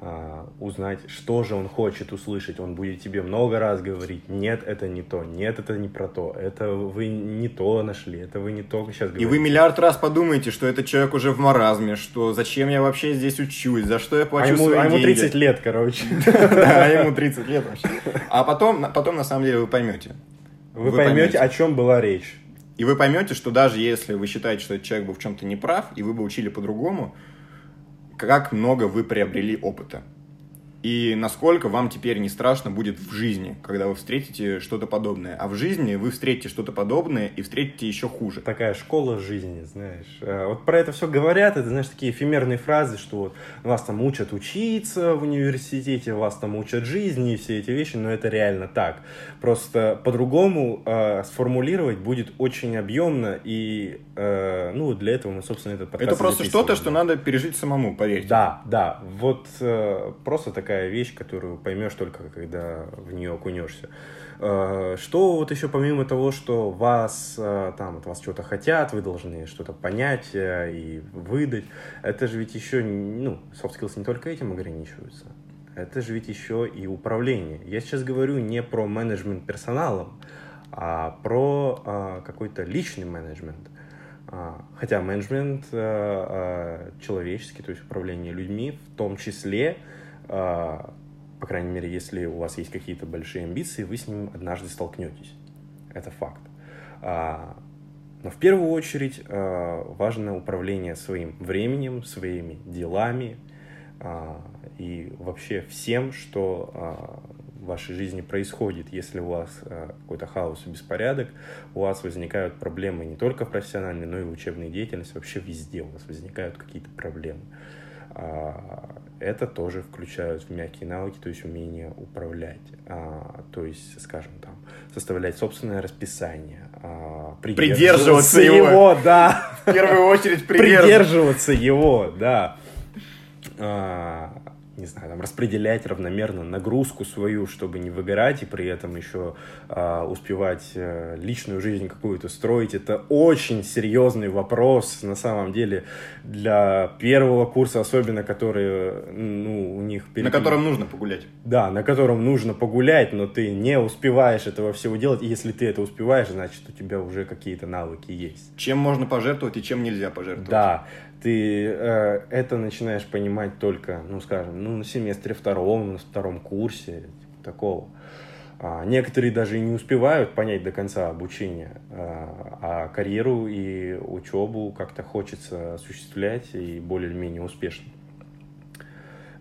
А, узнать, что же он хочет услышать. Он будет тебе много раз говорить, нет, это не то, нет, это не про то, это вы не то нашли, это вы не то сейчас говорите. И вы миллиард раз подумаете, что этот человек уже в маразме, что зачем я вообще здесь учусь, за что я плачу а ему, свои а ему 30 деньги. лет, короче. Да, ему 30 лет вообще. А потом, потом на самом деле вы поймете. Вы поймете, о чем была речь. И вы поймете, что даже если вы считаете, что этот человек был в чем-то неправ, и вы бы учили по-другому, как много вы приобрели опыта. И насколько вам теперь не страшно будет в жизни, когда вы встретите что-то подобное. А в жизни вы встретите что-то подобное и встретите еще хуже. Такая школа жизни, знаешь. А, вот про это все говорят, это, знаешь, такие эфемерные фразы, что вот вас там учат учиться в университете, вас там учат жизни и все эти вещи, но это реально так. Просто по-другому э, сформулировать будет очень объемно, и э, ну, для этого мы, собственно, этот подкаст Это просто что-то, что надо пережить самому, поверьте. Да, да. Вот э, просто такая такая вещь, которую поймешь только, когда в нее окунешься. Э, что вот еще помимо того, что вас э, там от вас что-то хотят, вы должны что-то понять э, и выдать, это же ведь еще, ну, soft skills не только этим ограничиваются. Это же ведь еще и управление. Я сейчас говорю не про менеджмент персоналом, а про какой-то личный менеджмент. Хотя менеджмент человеческий, то есть управление людьми, в том числе а, по крайней мере, если у вас есть какие-то большие амбиции, вы с ним однажды столкнетесь. Это факт. А, но в первую очередь а, важно управление своим временем, своими делами, а, и вообще всем, что а, в вашей жизни происходит. Если у вас а, какой-то хаос и беспорядок, у вас возникают проблемы не только в профессиональной, но и в учебной деятельности, вообще везде у вас возникают какие-то проблемы. Это тоже включают в мягкие навыки, то есть умение управлять, то есть, скажем, там, составлять собственное расписание, придерживаться, придерживаться его, его, да. В первую очередь придерживаться, придерживаться его, да. А, не знаю, там, распределять равномерно нагрузку свою, чтобы не выгорать и при этом еще э, успевать э, личную жизнь какую-то строить. Это очень серьезный вопрос, на самом деле, для первого курса, особенно, которые, ну, у них... Перед... На котором нужно погулять. Да, на котором нужно погулять, но ты не успеваешь этого всего делать, и если ты это успеваешь, значит, у тебя уже какие-то навыки есть. Чем можно пожертвовать и чем нельзя пожертвовать. Да, ты э, это начинаешь понимать только, ну, скажем, ну, на семестре втором, на втором курсе, типа такого. А, некоторые даже и не успевают понять до конца обучение, а, а карьеру и учебу как-то хочется осуществлять и более-менее успешно.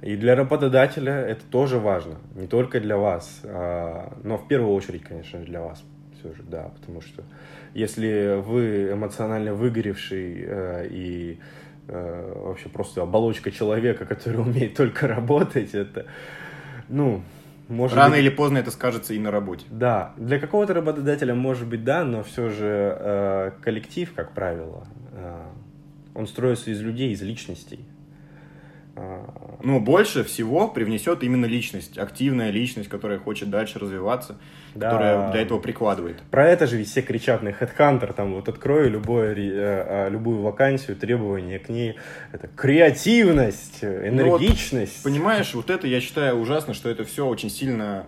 И для работодателя это тоже важно, не только для вас, а, но в первую очередь, конечно, для вас все же, да, потому что если вы эмоционально выгоревший э, и вообще просто оболочка человека, который умеет только работать, это, ну, может Рано быть... или поздно это скажется и на работе. Да, для какого-то работодателя может быть да, но все же э, коллектив, как правило, э, он строится из людей, из личностей. Ну, больше всего привнесет именно личность, активная личность, которая хочет дальше развиваться, да. которая для этого прикладывает. Про это же все кричат на Headhunter, там вот открою любое, э, э, любую вакансию, требования к ней, это креативность, энергичность. Ну, вот, понимаешь, вот это я считаю ужасно, что это все очень сильно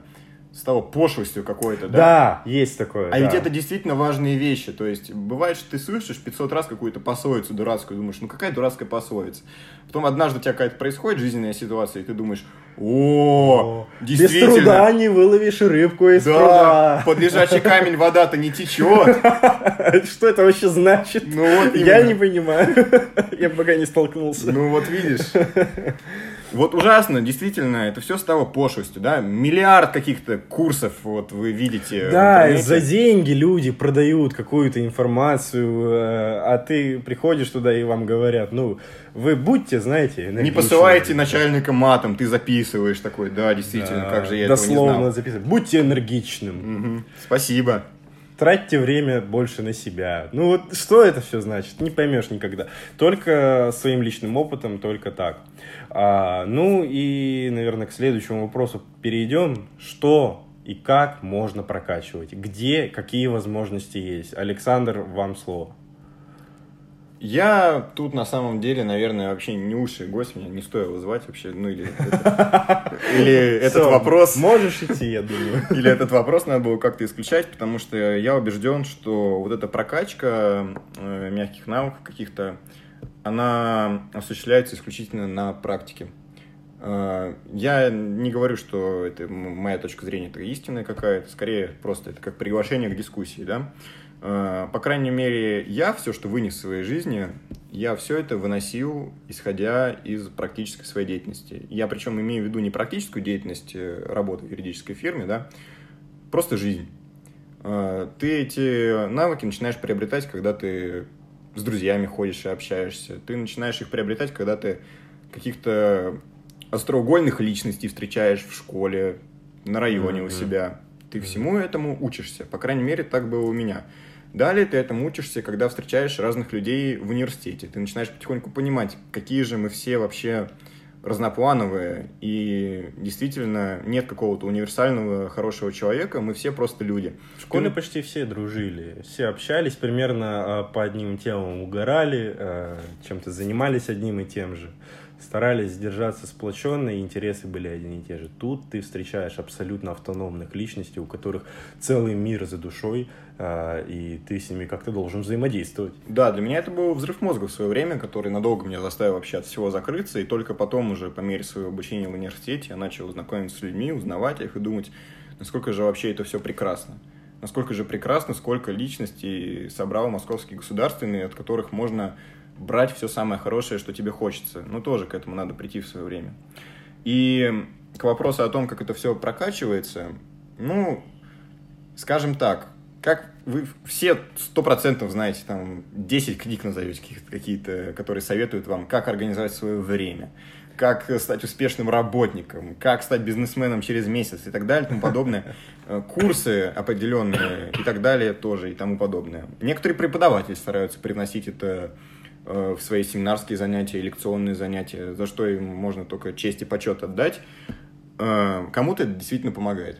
стало пошлостью какой-то, да? Да, есть такое. А да. ведь это действительно важные вещи. То есть, бывает, что ты слышишь 500 раз какую-то пословицу дурацкую, думаешь, ну какая дурацкая пословица? Потом однажды у тебя какая-то происходит жизненная ситуация, и ты думаешь, о, действительно. Без труда не выловишь рыбку из да, пруда. под лежачий камень вода-то не течет. Что это вообще значит? Ну вот Я не понимаю. Я пока не столкнулся. Ну вот видишь. Вот ужасно, действительно, это все стало пошлостью, да? Миллиард каких-то курсов, вот вы видите. Да, за деньги люди продают какую-то информацию, э, а ты приходишь туда и вам говорят, ну, вы будьте, знаете, Не посылайте начальника матом, ты записываешь такой, да, действительно, да, как же я дословно этого не знал. записывать. Будьте энергичным. Угу. Спасибо тратьте время больше на себя. Ну вот что это все значит? Не поймешь никогда. Только своим личным опытом, только так. А, ну и, наверное, к следующему вопросу перейдем. Что и как можно прокачивать? Где, какие возможности есть? Александр, вам слово. Я тут на самом деле, наверное, вообще не уши гость, меня не стоило звать вообще, ну или, или этот вопрос... Можешь идти, я думаю. Или этот вопрос надо было как-то исключать, потому что я убежден, что вот эта прокачка э, мягких навыков каких-то, она осуществляется исключительно на практике. Э, я не говорю, что это моя точка зрения, это истинная какая-то, скорее просто это как приглашение к дискуссии, да. Э, по крайней мере, я все, что вынес в своей жизни, я все это выносил, исходя из практической своей деятельности. Я причем имею в виду не практическую деятельность э, работы в юридической фирме, да, просто жизнь. Э, ты эти навыки начинаешь приобретать, когда ты с друзьями ходишь и общаешься. Ты начинаешь их приобретать, когда ты каких-то остроугольных личностей встречаешь в школе, на районе mm-hmm. у себя. Ты всему этому учишься. По крайней мере, так было у меня. Далее ты этому учишься, когда встречаешь разных людей в университете. Ты начинаешь потихоньку понимать, какие же мы все вообще разноплановые, и действительно нет какого-то универсального хорошего человека, мы все просто люди. В школе Ты... почти все дружили, все общались примерно а, по одним темам, угорали, а, чем-то занимались одним и тем же старались держаться сплоченно, и интересы были одни и те же. Тут ты встречаешь абсолютно автономных личностей, у которых целый мир за душой, а, и ты с ними как-то должен взаимодействовать. Да, для меня это был взрыв мозга в свое время, который надолго меня заставил вообще от всего закрыться, и только потом уже по мере своего обучения в университете я начал знакомиться с людьми, узнавать их и думать, насколько же вообще это все прекрасно. Насколько же прекрасно, сколько личностей собрал Московский государственный, от которых можно брать все самое хорошее, что тебе хочется. Ну, тоже к этому надо прийти в свое время. И к вопросу о том, как это все прокачивается, ну, скажем так, как вы все сто процентов знаете, там, 10 книг назовете какие-то, которые советуют вам, как организовать свое время, как стать успешным работником, как стать бизнесменом через месяц и так далее и тому подобное. Э, курсы определенные и так далее тоже и тому подобное. Некоторые преподаватели стараются привносить это в свои семинарские занятия, лекционные занятия, за что им можно только честь и почет отдать. Э, кому-то это действительно помогает.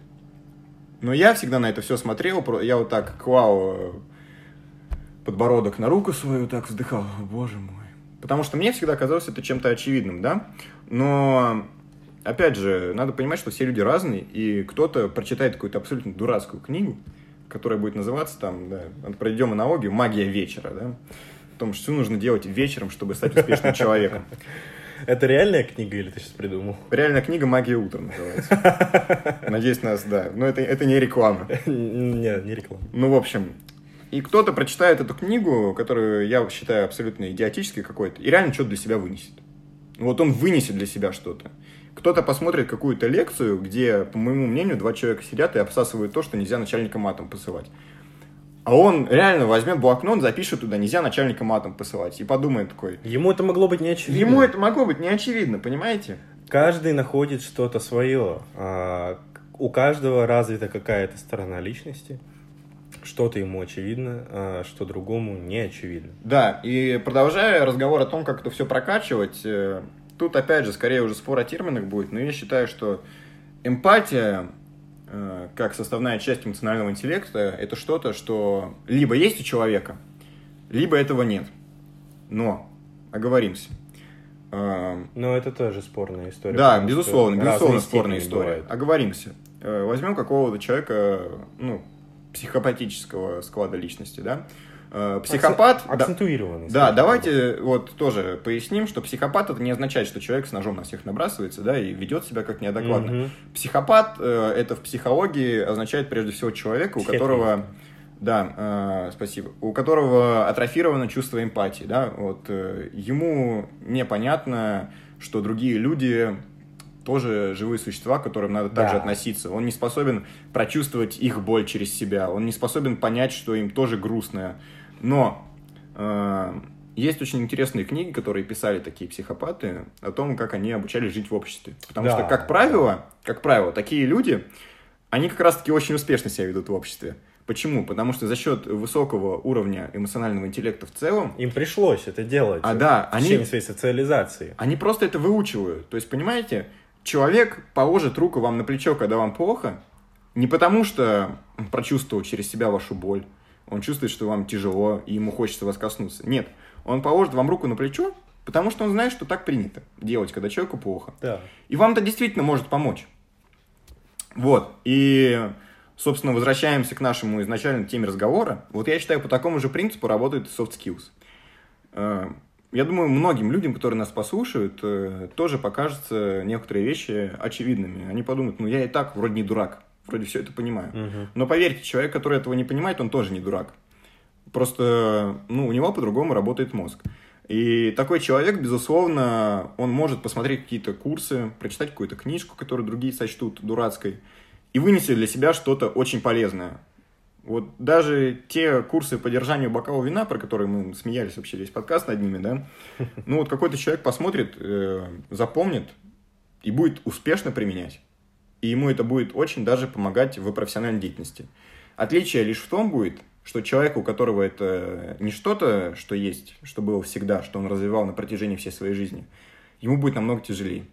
Но я всегда на это все смотрел, я вот так клал подбородок на руку свою, так вздыхал, боже мой. Потому что мне всегда казалось это чем-то очевидным, да? Но, опять же, надо понимать, что все люди разные, и кто-то прочитает какую-то абсолютно дурацкую книгу, которая будет называться там, да, пройдем аналогию, магия вечера, да? Том, что нужно делать вечером, чтобы стать успешным человеком. Это реальная книга или ты сейчас придумал? Реальная книга «Магия утра» называется. Надеюсь, нас, да. Но это, это не реклама. Нет, не реклама. Ну, в общем, и кто-то прочитает эту книгу, которую я считаю абсолютно идиотической какой-то, и реально что-то для себя вынесет. Вот он вынесет для себя что-то. Кто-то посмотрит какую-то лекцию, где, по моему мнению, два человека сидят и обсасывают то, что нельзя начальника матом посылать. А он реально возьмет блокнот, запишет туда, нельзя начальника матом посылать. И подумает такой. Ему это могло быть не очевидно. Ему это могло быть не очевидно, понимаете? Каждый находит что-то свое. А, у каждого развита какая-то сторона личности. Что-то ему очевидно, а что другому не очевидно. Да, и продолжая разговор о том, как это все прокачивать, э, тут опять же скорее уже спор о терминах будет, но я считаю, что эмпатия как составная часть эмоционального интеллекта, это что-то, что либо есть у человека, либо этого нет. Но, оговоримся. Э, Но это тоже спорная история. Да, безусловно, безусловно спорная история. Бывает. Оговоримся. Э, возьмем какого-то человека, ну, психопатического склада личности, да, Э, психопат... Акцентуированный. Да, да, давайте вот тоже поясним, что психопат это не означает, что человек с ножом на всех набрасывается, да, и ведет себя как неадекватно. Угу. Психопат э, это в психологии означает прежде всего человека, у которого... Да, э, спасибо. У которого атрофировано чувство эмпатии, да, вот э, ему непонятно, что другие люди тоже живые существа, к которым надо также да. относиться. Он не способен прочувствовать их боль через себя, он не способен понять, что им тоже грустно. Но э, есть очень интересные книги, которые писали такие психопаты о том, как они обучались жить в обществе. Потому да, что, как правило, как правило, такие люди, они как раз-таки очень успешно себя ведут в обществе. Почему? Потому что за счет высокого уровня эмоционального интеллекта в целом... Им пришлось это делать. А да, в они... своей социализации. Они просто это выучивают. То есть, понимаете, человек положит руку вам на плечо, когда вам плохо, не потому что прочувствовал через себя вашу боль, он чувствует, что вам тяжело, и ему хочется вас коснуться. Нет, он положит вам руку на плечо, потому что он знает, что так принято делать, когда человеку плохо. Да. И вам это действительно может помочь. Вот, и, собственно, возвращаемся к нашему изначальной теме разговора. Вот я считаю, по такому же принципу работает soft skills. Э, я думаю, многим людям, которые нас послушают, э, тоже покажутся некоторые вещи очевидными. Они подумают, ну я и так вроде не дурак вроде все это понимаю. Угу. Но поверьте, человек, который этого не понимает, он тоже не дурак. Просто, ну, у него по-другому работает мозг. И такой человек, безусловно, он может посмотреть какие-то курсы, прочитать какую-то книжку, которую другие сочтут дурацкой, и вынести для себя что-то очень полезное. Вот даже те курсы по держанию бокала вина, про которые мы смеялись вообще весь подкаст над ними, да, ну вот какой-то человек посмотрит, э, запомнит и будет успешно применять и ему это будет очень даже помогать в профессиональной деятельности. Отличие лишь в том будет, что человек, у которого это не что-то, что есть, что было всегда, что он развивал на протяжении всей своей жизни, ему будет намного тяжелее.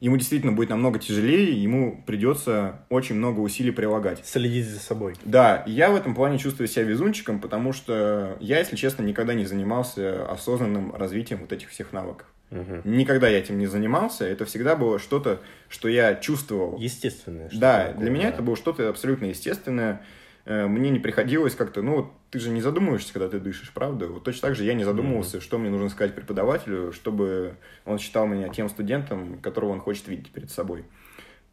Ему действительно будет намного тяжелее, ему придется очень много усилий прилагать. Следить за собой. Да, я в этом плане чувствую себя везунчиком, потому что я, если честно, никогда не занимался осознанным развитием вот этих всех навыков. Угу. Никогда я этим не занимался. Это всегда было что-то, что я чувствовал. Естественное. Да, такое, для меня да. это было что-то абсолютно естественное. Э, мне не приходилось как-то, ну, ты же не задумываешься, когда ты дышишь, правда? Вот точно так же я не задумывался, mm что мне нужно сказать преподавателю, чтобы он считал меня тем студентом, которого он хочет видеть перед собой.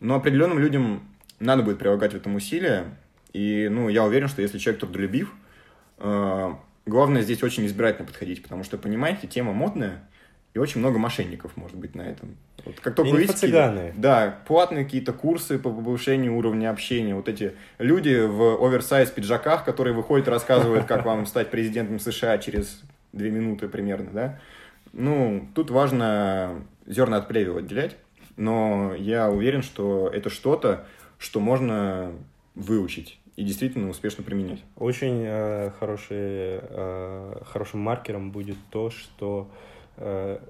Но определенным людям надо будет прилагать в этом усилия. И, ну, я уверен, что если человек трудолюбив, э, главное здесь очень избирательно подходить, потому что, понимаете, тема модная, и очень много мошенников может быть на этом. Вот как только Инфо-цыганы. Да, платные какие-то курсы по повышению уровня общения. Вот эти люди в оверсайз пиджаках, которые выходят и рассказывают, как вам стать президентом США через две минуты примерно, да. Ну, тут важно зерна от плевел отделять, но я уверен, что это что-то, что можно выучить и действительно успешно применять. Очень э, хороший, э, хорошим маркером будет то, что э,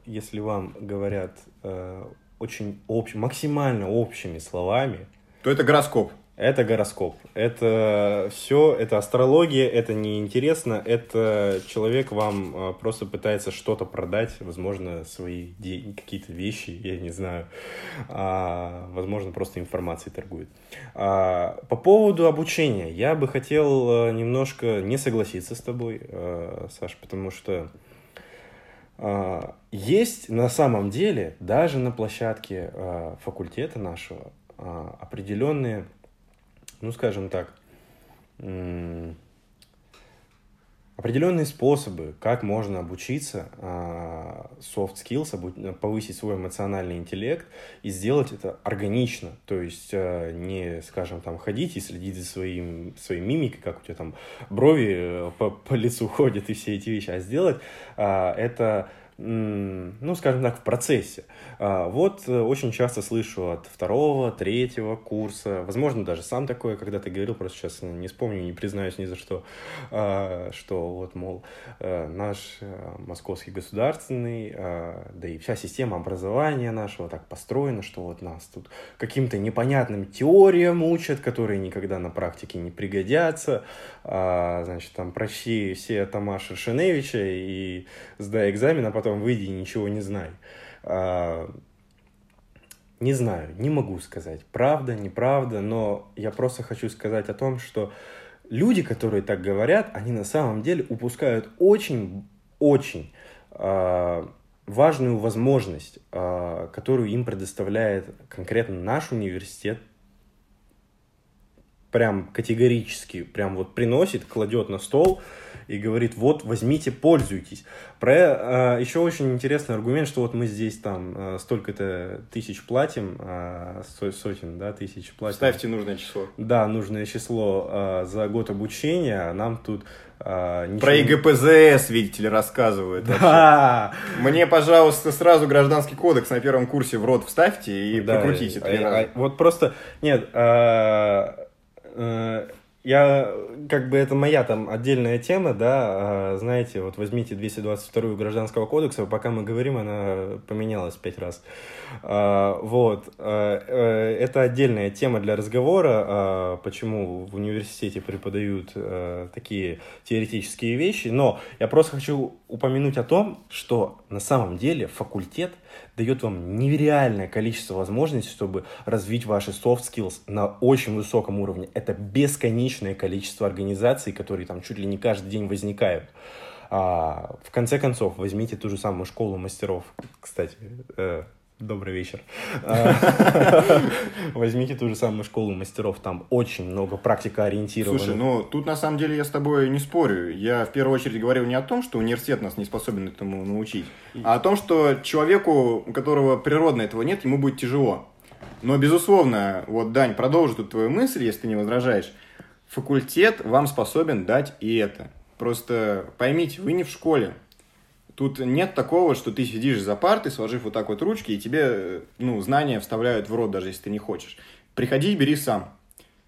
если вам говорят э, очень общ, максимально общими словами, то это гороскоп. Это гороскоп. Это все, это астрология, это неинтересно, это человек вам а, просто пытается что-то продать, возможно, свои какие-то вещи, я не знаю, а, возможно, просто информацией торгует. А, по поводу обучения, я бы хотел немножко не согласиться с тобой, Саш, потому что есть на самом деле даже на площадке а, факультета нашего а, определенные ну, скажем так, определенные способы, как можно обучиться а, soft skills, повысить свой эмоциональный интеллект и сделать это органично. То есть а, не, скажем, там ходить и следить за своим, своей мимикой, как у тебя там брови э, по, по лицу ходят и все эти вещи, а сделать а, это ну, скажем так, в процессе. А, вот э, очень часто слышу от второго, третьего курса, возможно, даже сам такое, когда ты говорил, просто сейчас не вспомню, не признаюсь ни за что, а, что вот, мол, э, наш э, московский государственный, а, да и вся система образования нашего так построена, что вот нас тут каким-то непонятным теориям учат, которые никогда на практике не пригодятся, значит, там, прощи все Тамаша Шеневича и сдай экзамен, а потом потом выйди и ничего не знай. А, не знаю, не могу сказать, правда, неправда, но я просто хочу сказать о том, что люди, которые так говорят, они на самом деле упускают очень-очень э, важную возможность, э, которую им предоставляет конкретно наш университет, прям категорически, прям вот приносит, кладет на стол и говорит, вот, возьмите, пользуйтесь. Про, э, еще очень интересный аргумент, что вот мы здесь там э, столько-то тысяч платим, э, сотен, да, тысяч платим. Ставьте нужное число. Да, нужное число э, за год обучения, а нам тут а, ничего... Про ИГПЗС, видите ли, рассказывают. Да. Мне, пожалуйста, сразу гражданский кодекс на первом курсе в рот вставьте и да, прокрутите. А, а, вот просто, нет, а, я, как бы, это моя там отдельная тема, да, а, знаете, вот возьмите 222 Гражданского кодекса, пока мы говорим, она поменялась пять раз. А, вот, а, э, это отдельная тема для разговора, почему в университете преподают такие теоретические вещи, но я просто хочу упомянуть о том, что на самом деле факультет – дает вам нереальное количество возможностей, чтобы развить ваши soft skills на очень высоком уровне. Это бесконечное количество организаций, которые там чуть ли не каждый день возникают. А, в конце концов, возьмите ту же самую школу мастеров. Кстати, э, Добрый вечер. Возьмите ту же самую школу мастеров, там очень много практика ориентирована. Слушай, ну тут на самом деле я с тобой не спорю. Я в первую очередь говорил не о том, что университет нас не способен этому научить, а о том, что человеку, у которого природно этого нет, ему будет тяжело. Но, безусловно, вот, Дань, продолжу тут твою мысль, если ты не возражаешь. Факультет вам способен дать и это. Просто поймите, вы не в школе. Тут нет такого, что ты сидишь за партой, сложив вот так вот ручки, и тебе ну, знания вставляют в рот, даже если ты не хочешь. Приходи и бери сам.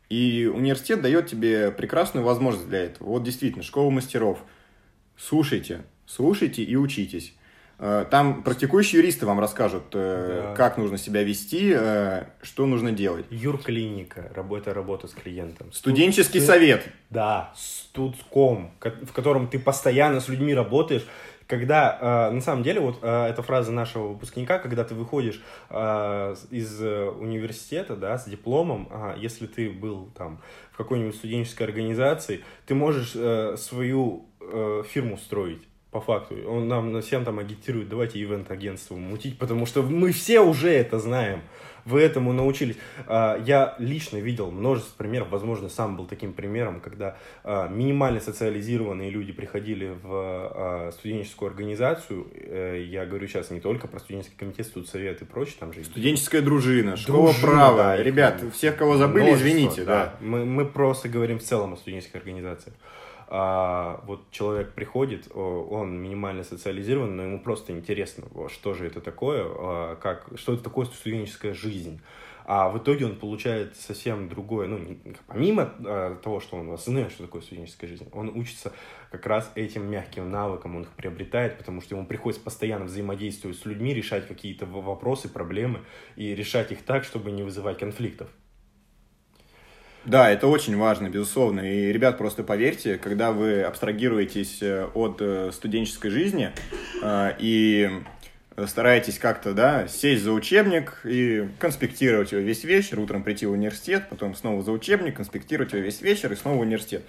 И университет дает тебе прекрасную возможность для этого. Вот действительно, школа мастеров. Слушайте, слушайте и учитесь. Э, там практикующие юристы вам расскажут, э, да. как нужно себя вести, э, что нужно делать. Юрклиника, работа, работа с клиентом. Студенческий Студ... совет. Да, студком, в котором ты постоянно с людьми работаешь когда э, на самом деле вот э, эта фраза нашего выпускника, когда ты выходишь э, из университета, да, с дипломом, э, если ты был там в какой-нибудь студенческой организации, ты можешь э, свою э, фирму строить по факту. Он нам всем там агитирует, давайте ивент-агентство мутить, потому что мы все уже это знаем. Вы этому научились. А, я лично видел множество примеров, возможно, сам был таким примером, когда а, минимально социализированные люди приходили в а, студенческую организацию. Э, я говорю сейчас не только про студенческий комитет, студсовет и прочее, там же... Студенческая дружина, школа права. Да, Ребят, всех, кого забыли, извините. Да. да. Мы, мы просто говорим в целом о студенческих организациях а вот человек приходит, он минимально социализирован, но ему просто интересно, что же это такое, а, как, что это такое студенческая жизнь. А в итоге он получает совсем другое, ну, помимо а, того, что он осознает, что такое студенческая жизнь, он учится как раз этим мягким навыкам, он их приобретает, потому что ему приходится постоянно взаимодействовать с людьми, решать какие-то вопросы, проблемы и решать их так, чтобы не вызывать конфликтов. Да, это очень важно, безусловно. И, ребят, просто поверьте, когда вы абстрагируетесь э, от э, студенческой жизни э, и стараетесь как-то, да, сесть за учебник и конспектировать его весь вечер, утром прийти в университет, потом снова за учебник, конспектировать его весь вечер и снова в университет.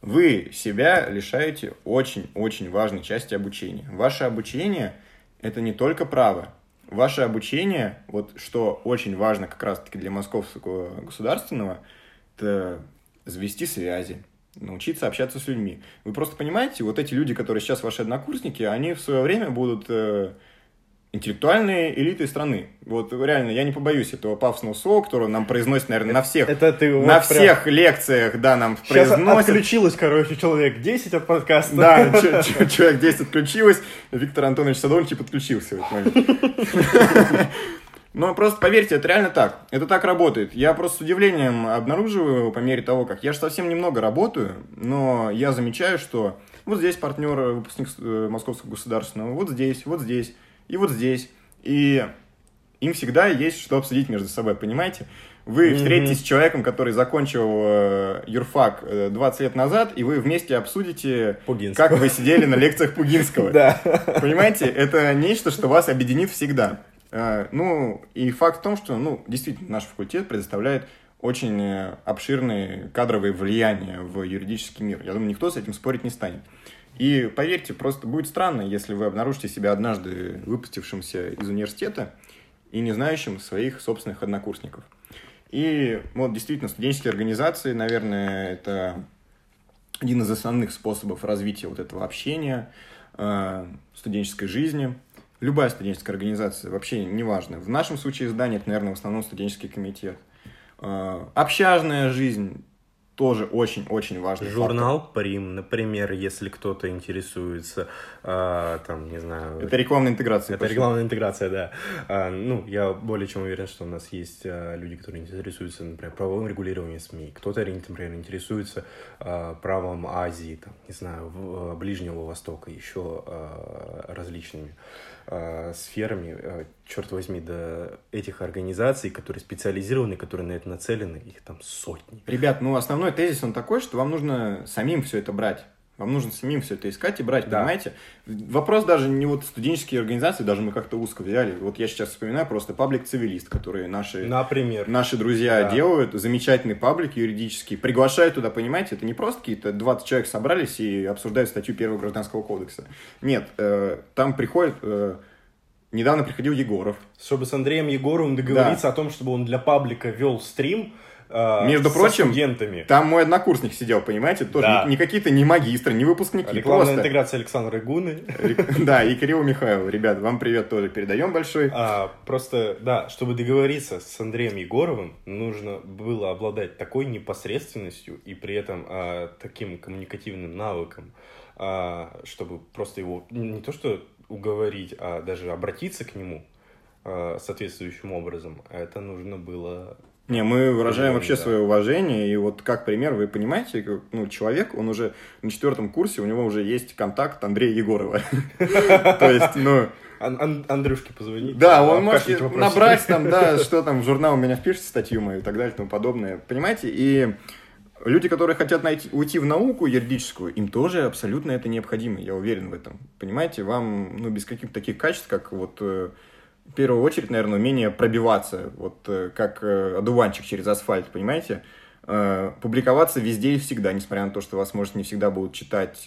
Вы себя лишаете очень-очень важной части обучения. Ваше обучение – это не только право. Ваше обучение, вот что очень важно как раз-таки для московского государственного – это завести связи, научиться общаться с людьми. Вы просто понимаете, вот эти люди, которые сейчас ваши однокурсники, они в свое время будут э, интеллектуальные элиты страны. Вот реально, я не побоюсь этого пафосного слова, которое нам произносит, наверное, на всех, это ты вот на всех лекциях, да, нам Сейчас произносят. отключилось, короче, человек 10 от подкаста. Да, человек 10 отключилось, Виктор Антонович Садовничий подключился в этот момент. Но просто поверьте, это реально так. Это так работает. Я просто с удивлением обнаруживаю по мере того, как я же совсем немного работаю, но я замечаю, что вот здесь партнер, выпускник э, Московского государственного, вот здесь, вот здесь и вот здесь. И им всегда есть что обсудить между собой, понимаете? Вы mm-hmm. встретитесь с человеком, который закончил э, юрфак э, 20 лет назад, и вы вместе обсудите, Пугинского. как вы сидели на лекциях Пугинского. Да. Понимаете? Это нечто, что вас объединит всегда. А, ну, и факт в том, что, ну, действительно, наш факультет предоставляет очень э, обширные кадровые влияния в юридический мир. Я думаю, никто с этим спорить не станет. И поверьте, просто будет странно, если вы обнаружите себя однажды выпустившимся из университета и не знающим своих собственных однокурсников. И вот действительно студенческие организации, наверное, это один из основных способов развития вот этого общения, э, студенческой жизни – любая студенческая организация, вообще неважно. В нашем случае издание, это, наверное, в основном студенческий комитет. А, общажная жизнь, тоже очень-очень важный Журнал фактор. Прим, например, если кто-то интересуется, э, там, не знаю... Это рекламная интеграция. Это почему? рекламная интеграция, да. Э, ну, я более чем уверен, что у нас есть э, люди, которые интересуются, например, правовым регулированием СМИ. Кто-то, например, интересуется э, правом Азии, там, не знаю, в, Ближнего Востока, еще э, различными э, сферами. Э, черт возьми, до этих организаций, которые специализированы, которые на это нацелены, их там сотни. Ребят, ну основной тезис он такой, что вам нужно самим все это брать. Вам нужно самим все это искать и брать, да. понимаете? Вопрос даже не вот студенческие организации, даже мы как-то узко взяли. Вот я сейчас вспоминаю просто паблик «Цивилист», который наши, Например. наши друзья да. делают. Замечательный паблик юридический. Приглашают туда, понимаете? Это не просто какие-то 20 человек собрались и обсуждают статью первого гражданского кодекса. Нет, э, там приходят... Э, Недавно приходил Егоров. Чтобы с Андреем Егоровым договориться да. о том, чтобы он для паблика вел стрим, э, Между прочим, студентами. там мой однокурсник сидел, понимаете, тоже да. не, не какие-то не магистры, не выпускники. Рекламная просто... интеграция Александра Гуны. Да, и Кирилл Михайлов. Ребят, вам привет тоже передаем большой. А, просто, да, чтобы договориться с Андреем Егоровым, нужно было обладать такой непосредственностью и при этом а, таким коммуникативным навыком, а, чтобы просто его не то что уговорить, а даже обратиться к нему соответствующим образом, это нужно было... Не, мы выражаем вообще да. свое уважение, и вот как пример, вы понимаете, ну, человек, он уже на четвертом курсе, у него уже есть контакт Андрея Егорова. То есть, ну... Андрюшке позвонить. Да, он может набрать там, да, что там в журнал у меня впишется статью мою и так далее и тому подобное. Понимаете? И Люди, которые хотят найти, уйти в науку юридическую, им тоже абсолютно это необходимо, я уверен в этом. Понимаете, вам ну, без каких-то таких качеств, как вот э, в первую очередь, наверное, умение пробиваться, вот э, как э, одуванчик через асфальт, понимаете? Публиковаться везде и всегда, несмотря на то, что вас, может, не всегда будут читать,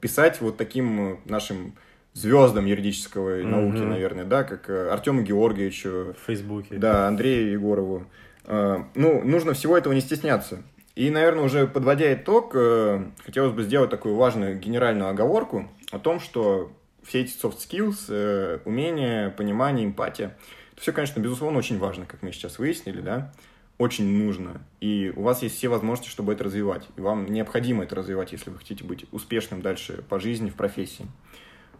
писать вот таким нашим звездам юридического Мгм. науки, наверное, да, как э, Артему Георгиевичу, В Фейсбуке. да, Андрею Егорову. Э, Ну, нужно всего этого не стесняться. И, наверное, уже подводя итог, э, хотелось бы сделать такую важную генеральную оговорку о том, что все эти soft skills, э, умения, понимание, эмпатия, это все, конечно, безусловно, очень важно, как мы сейчас выяснили, да, очень нужно. И у вас есть все возможности, чтобы это развивать. И вам необходимо это развивать, если вы хотите быть успешным дальше по жизни, в профессии.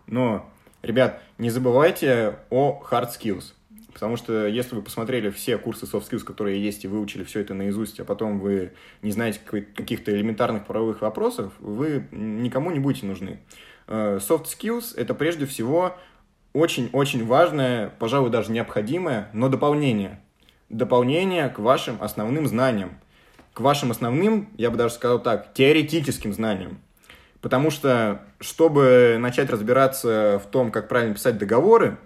Но, ребят, не забывайте о hard skills. Потому что если вы посмотрели все курсы soft skills, которые есть, и выучили все это наизусть, а потом вы не знаете каких-то элементарных правовых вопросов, вы никому не будете нужны. Э, Soft skills — это прежде всего очень-очень важное, пожалуй, даже необходимое, но дополнение. Дополнение к вашим основным знаниям. К вашим основным, я бы даже сказал так, теоретическим знаниям. Потому что, чтобы начать разбираться в том, как правильно писать договоры,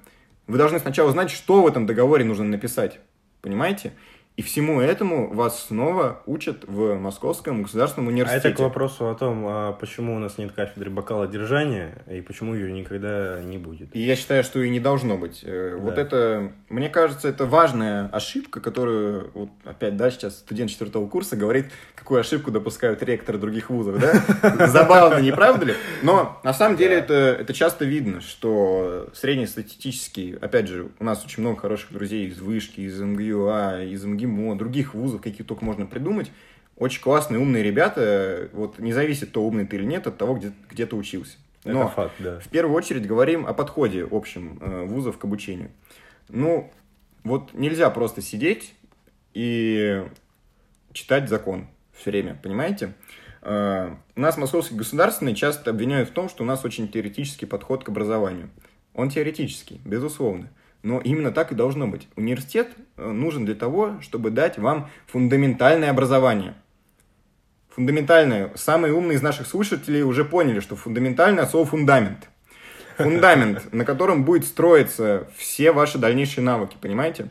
вы должны сначала знать, что в этом договоре нужно написать. Понимаете? И всему этому вас снова учат в Московском государственном А университете. это к вопросу о том, а почему у нас нет кафедры бокалодержания и почему ее никогда не будет. И я считаю, что и не должно быть. Э, Вот Да. это, мне кажется, это важная ошибка, которую, вот опять, да, сейчас студент четвертого курса говорит, какую ошибку допускают ректоры других вузов, да? Забавно, не правда ли? Но на самом деле это, это часто видно, что среднестатистический, опять же, у нас очень много хороших друзей из Вышки, из МГЮА, из МГИМО, других вузов, каких только можно придумать, очень классные, умные ребята, вот не зависит, то умный ты или нет, от того, где, где ты учился. Это Но- факт, да. в первую очередь говорим о подходе общем э, вузов к обучению. Ну, вот нельзя просто сидеть и читать закон все время, понимаете? Э, нас Московский государственный часто обвиняют в том, что у нас очень теоретический подход к образованию. Он теоретический, безусловно. Но именно так и должно быть. Университет э, нужен для того, чтобы дать вам фундаментальное образование. Фундаментальное. Самые умные из наших слушателей уже поняли, что фундаментальное слово фундамент. Фундамент, на котором будет строиться все ваши дальнейшие навыки, понимаете?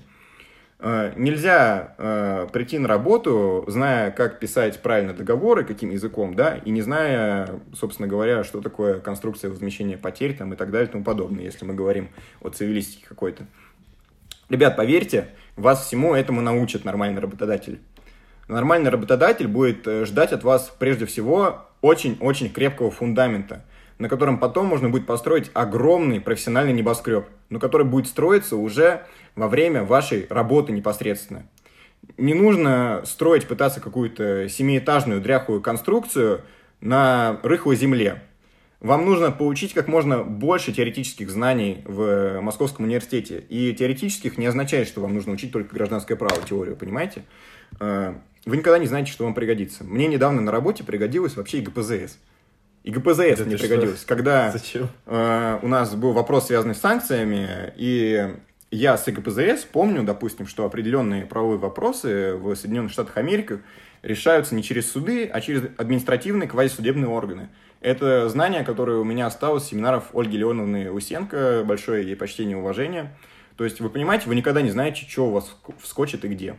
Э, Нельзя э, прийти на работу, зная, как писать правильно договоры, каким языком, да, и не зная, собственно говоря, что такое конструкция возмещения потерь там, и так далее и тому подобное, если мы говорим о цивилистике какой-то. Ребят, поверьте, вас всему этому научат нормальный работодатель. Нормальный работодатель будет э, ждать от вас прежде всего очень-очень крепкого фундамента, на котором потом можно будет построить огромный профессиональный небоскреб, но который будет строиться уже во время вашей работы непосредственно. Не нужно строить, пытаться какую-то семиэтажную дряхлую конструкцию на рыхлой земле. Вам нужно получить как можно больше теоретических знаний в Московском университете. И теоретических не означает, что вам нужно учить только гражданское право, теорию, понимаете? Э, Вы никогда не знаете, что вам пригодится. Мне недавно на работе пригодилось вообще и ГПЗС. И ГПЗС Да мне ты что? пригодилось. Когда Зачем? э, у нас был вопрос, связанный с санкциями, и я с ИГПЗС помню, допустим, что определенные правовые вопросы в Соединенных Штатах Америки решаются не через суды, а через административные квазисудебные органы. Это знание, которое у меня осталось с семинаров Ольги Леоновны Лысенко, большое ей почтение и уважение. То есть, вы понимаете, вы никогда не знаете, что у вас вскочит и где.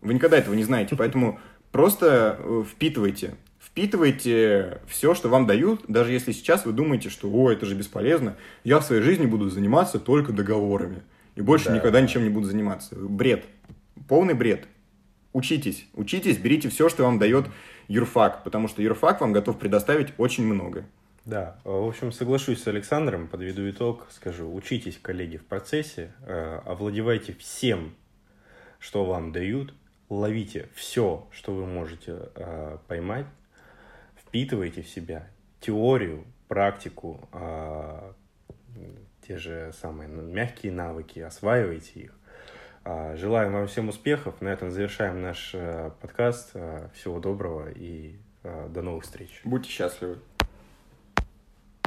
Вы никогда этого не знаете, поэтому просто э, впитывайте. Впитывайте все, что вам дают, даже если сейчас вы думаете, что «О, это же бесполезно, я в своей жизни буду заниматься только договорами, и больше Да. никогда ничем не буду заниматься». Бред. Полный бред. Учитесь, учитесь, берите все, что вам дает юрфак, потому что юрфак вам готов предоставить очень много. Да, в общем, соглашусь с Александром, подведу итог, скажу, учитесь, коллеги, в процессе, э, овладевайте всем, что вам дают, ловите все, что вы можете э, поймать, впитывайте в себя теорию, практику, э, те же самые мягкие навыки, осваивайте их. А, Желаем вам всем успехов. На этом завершаем наш э, подкаст. Э, Всего доброго и э, до новых встреч. Будьте счастливы.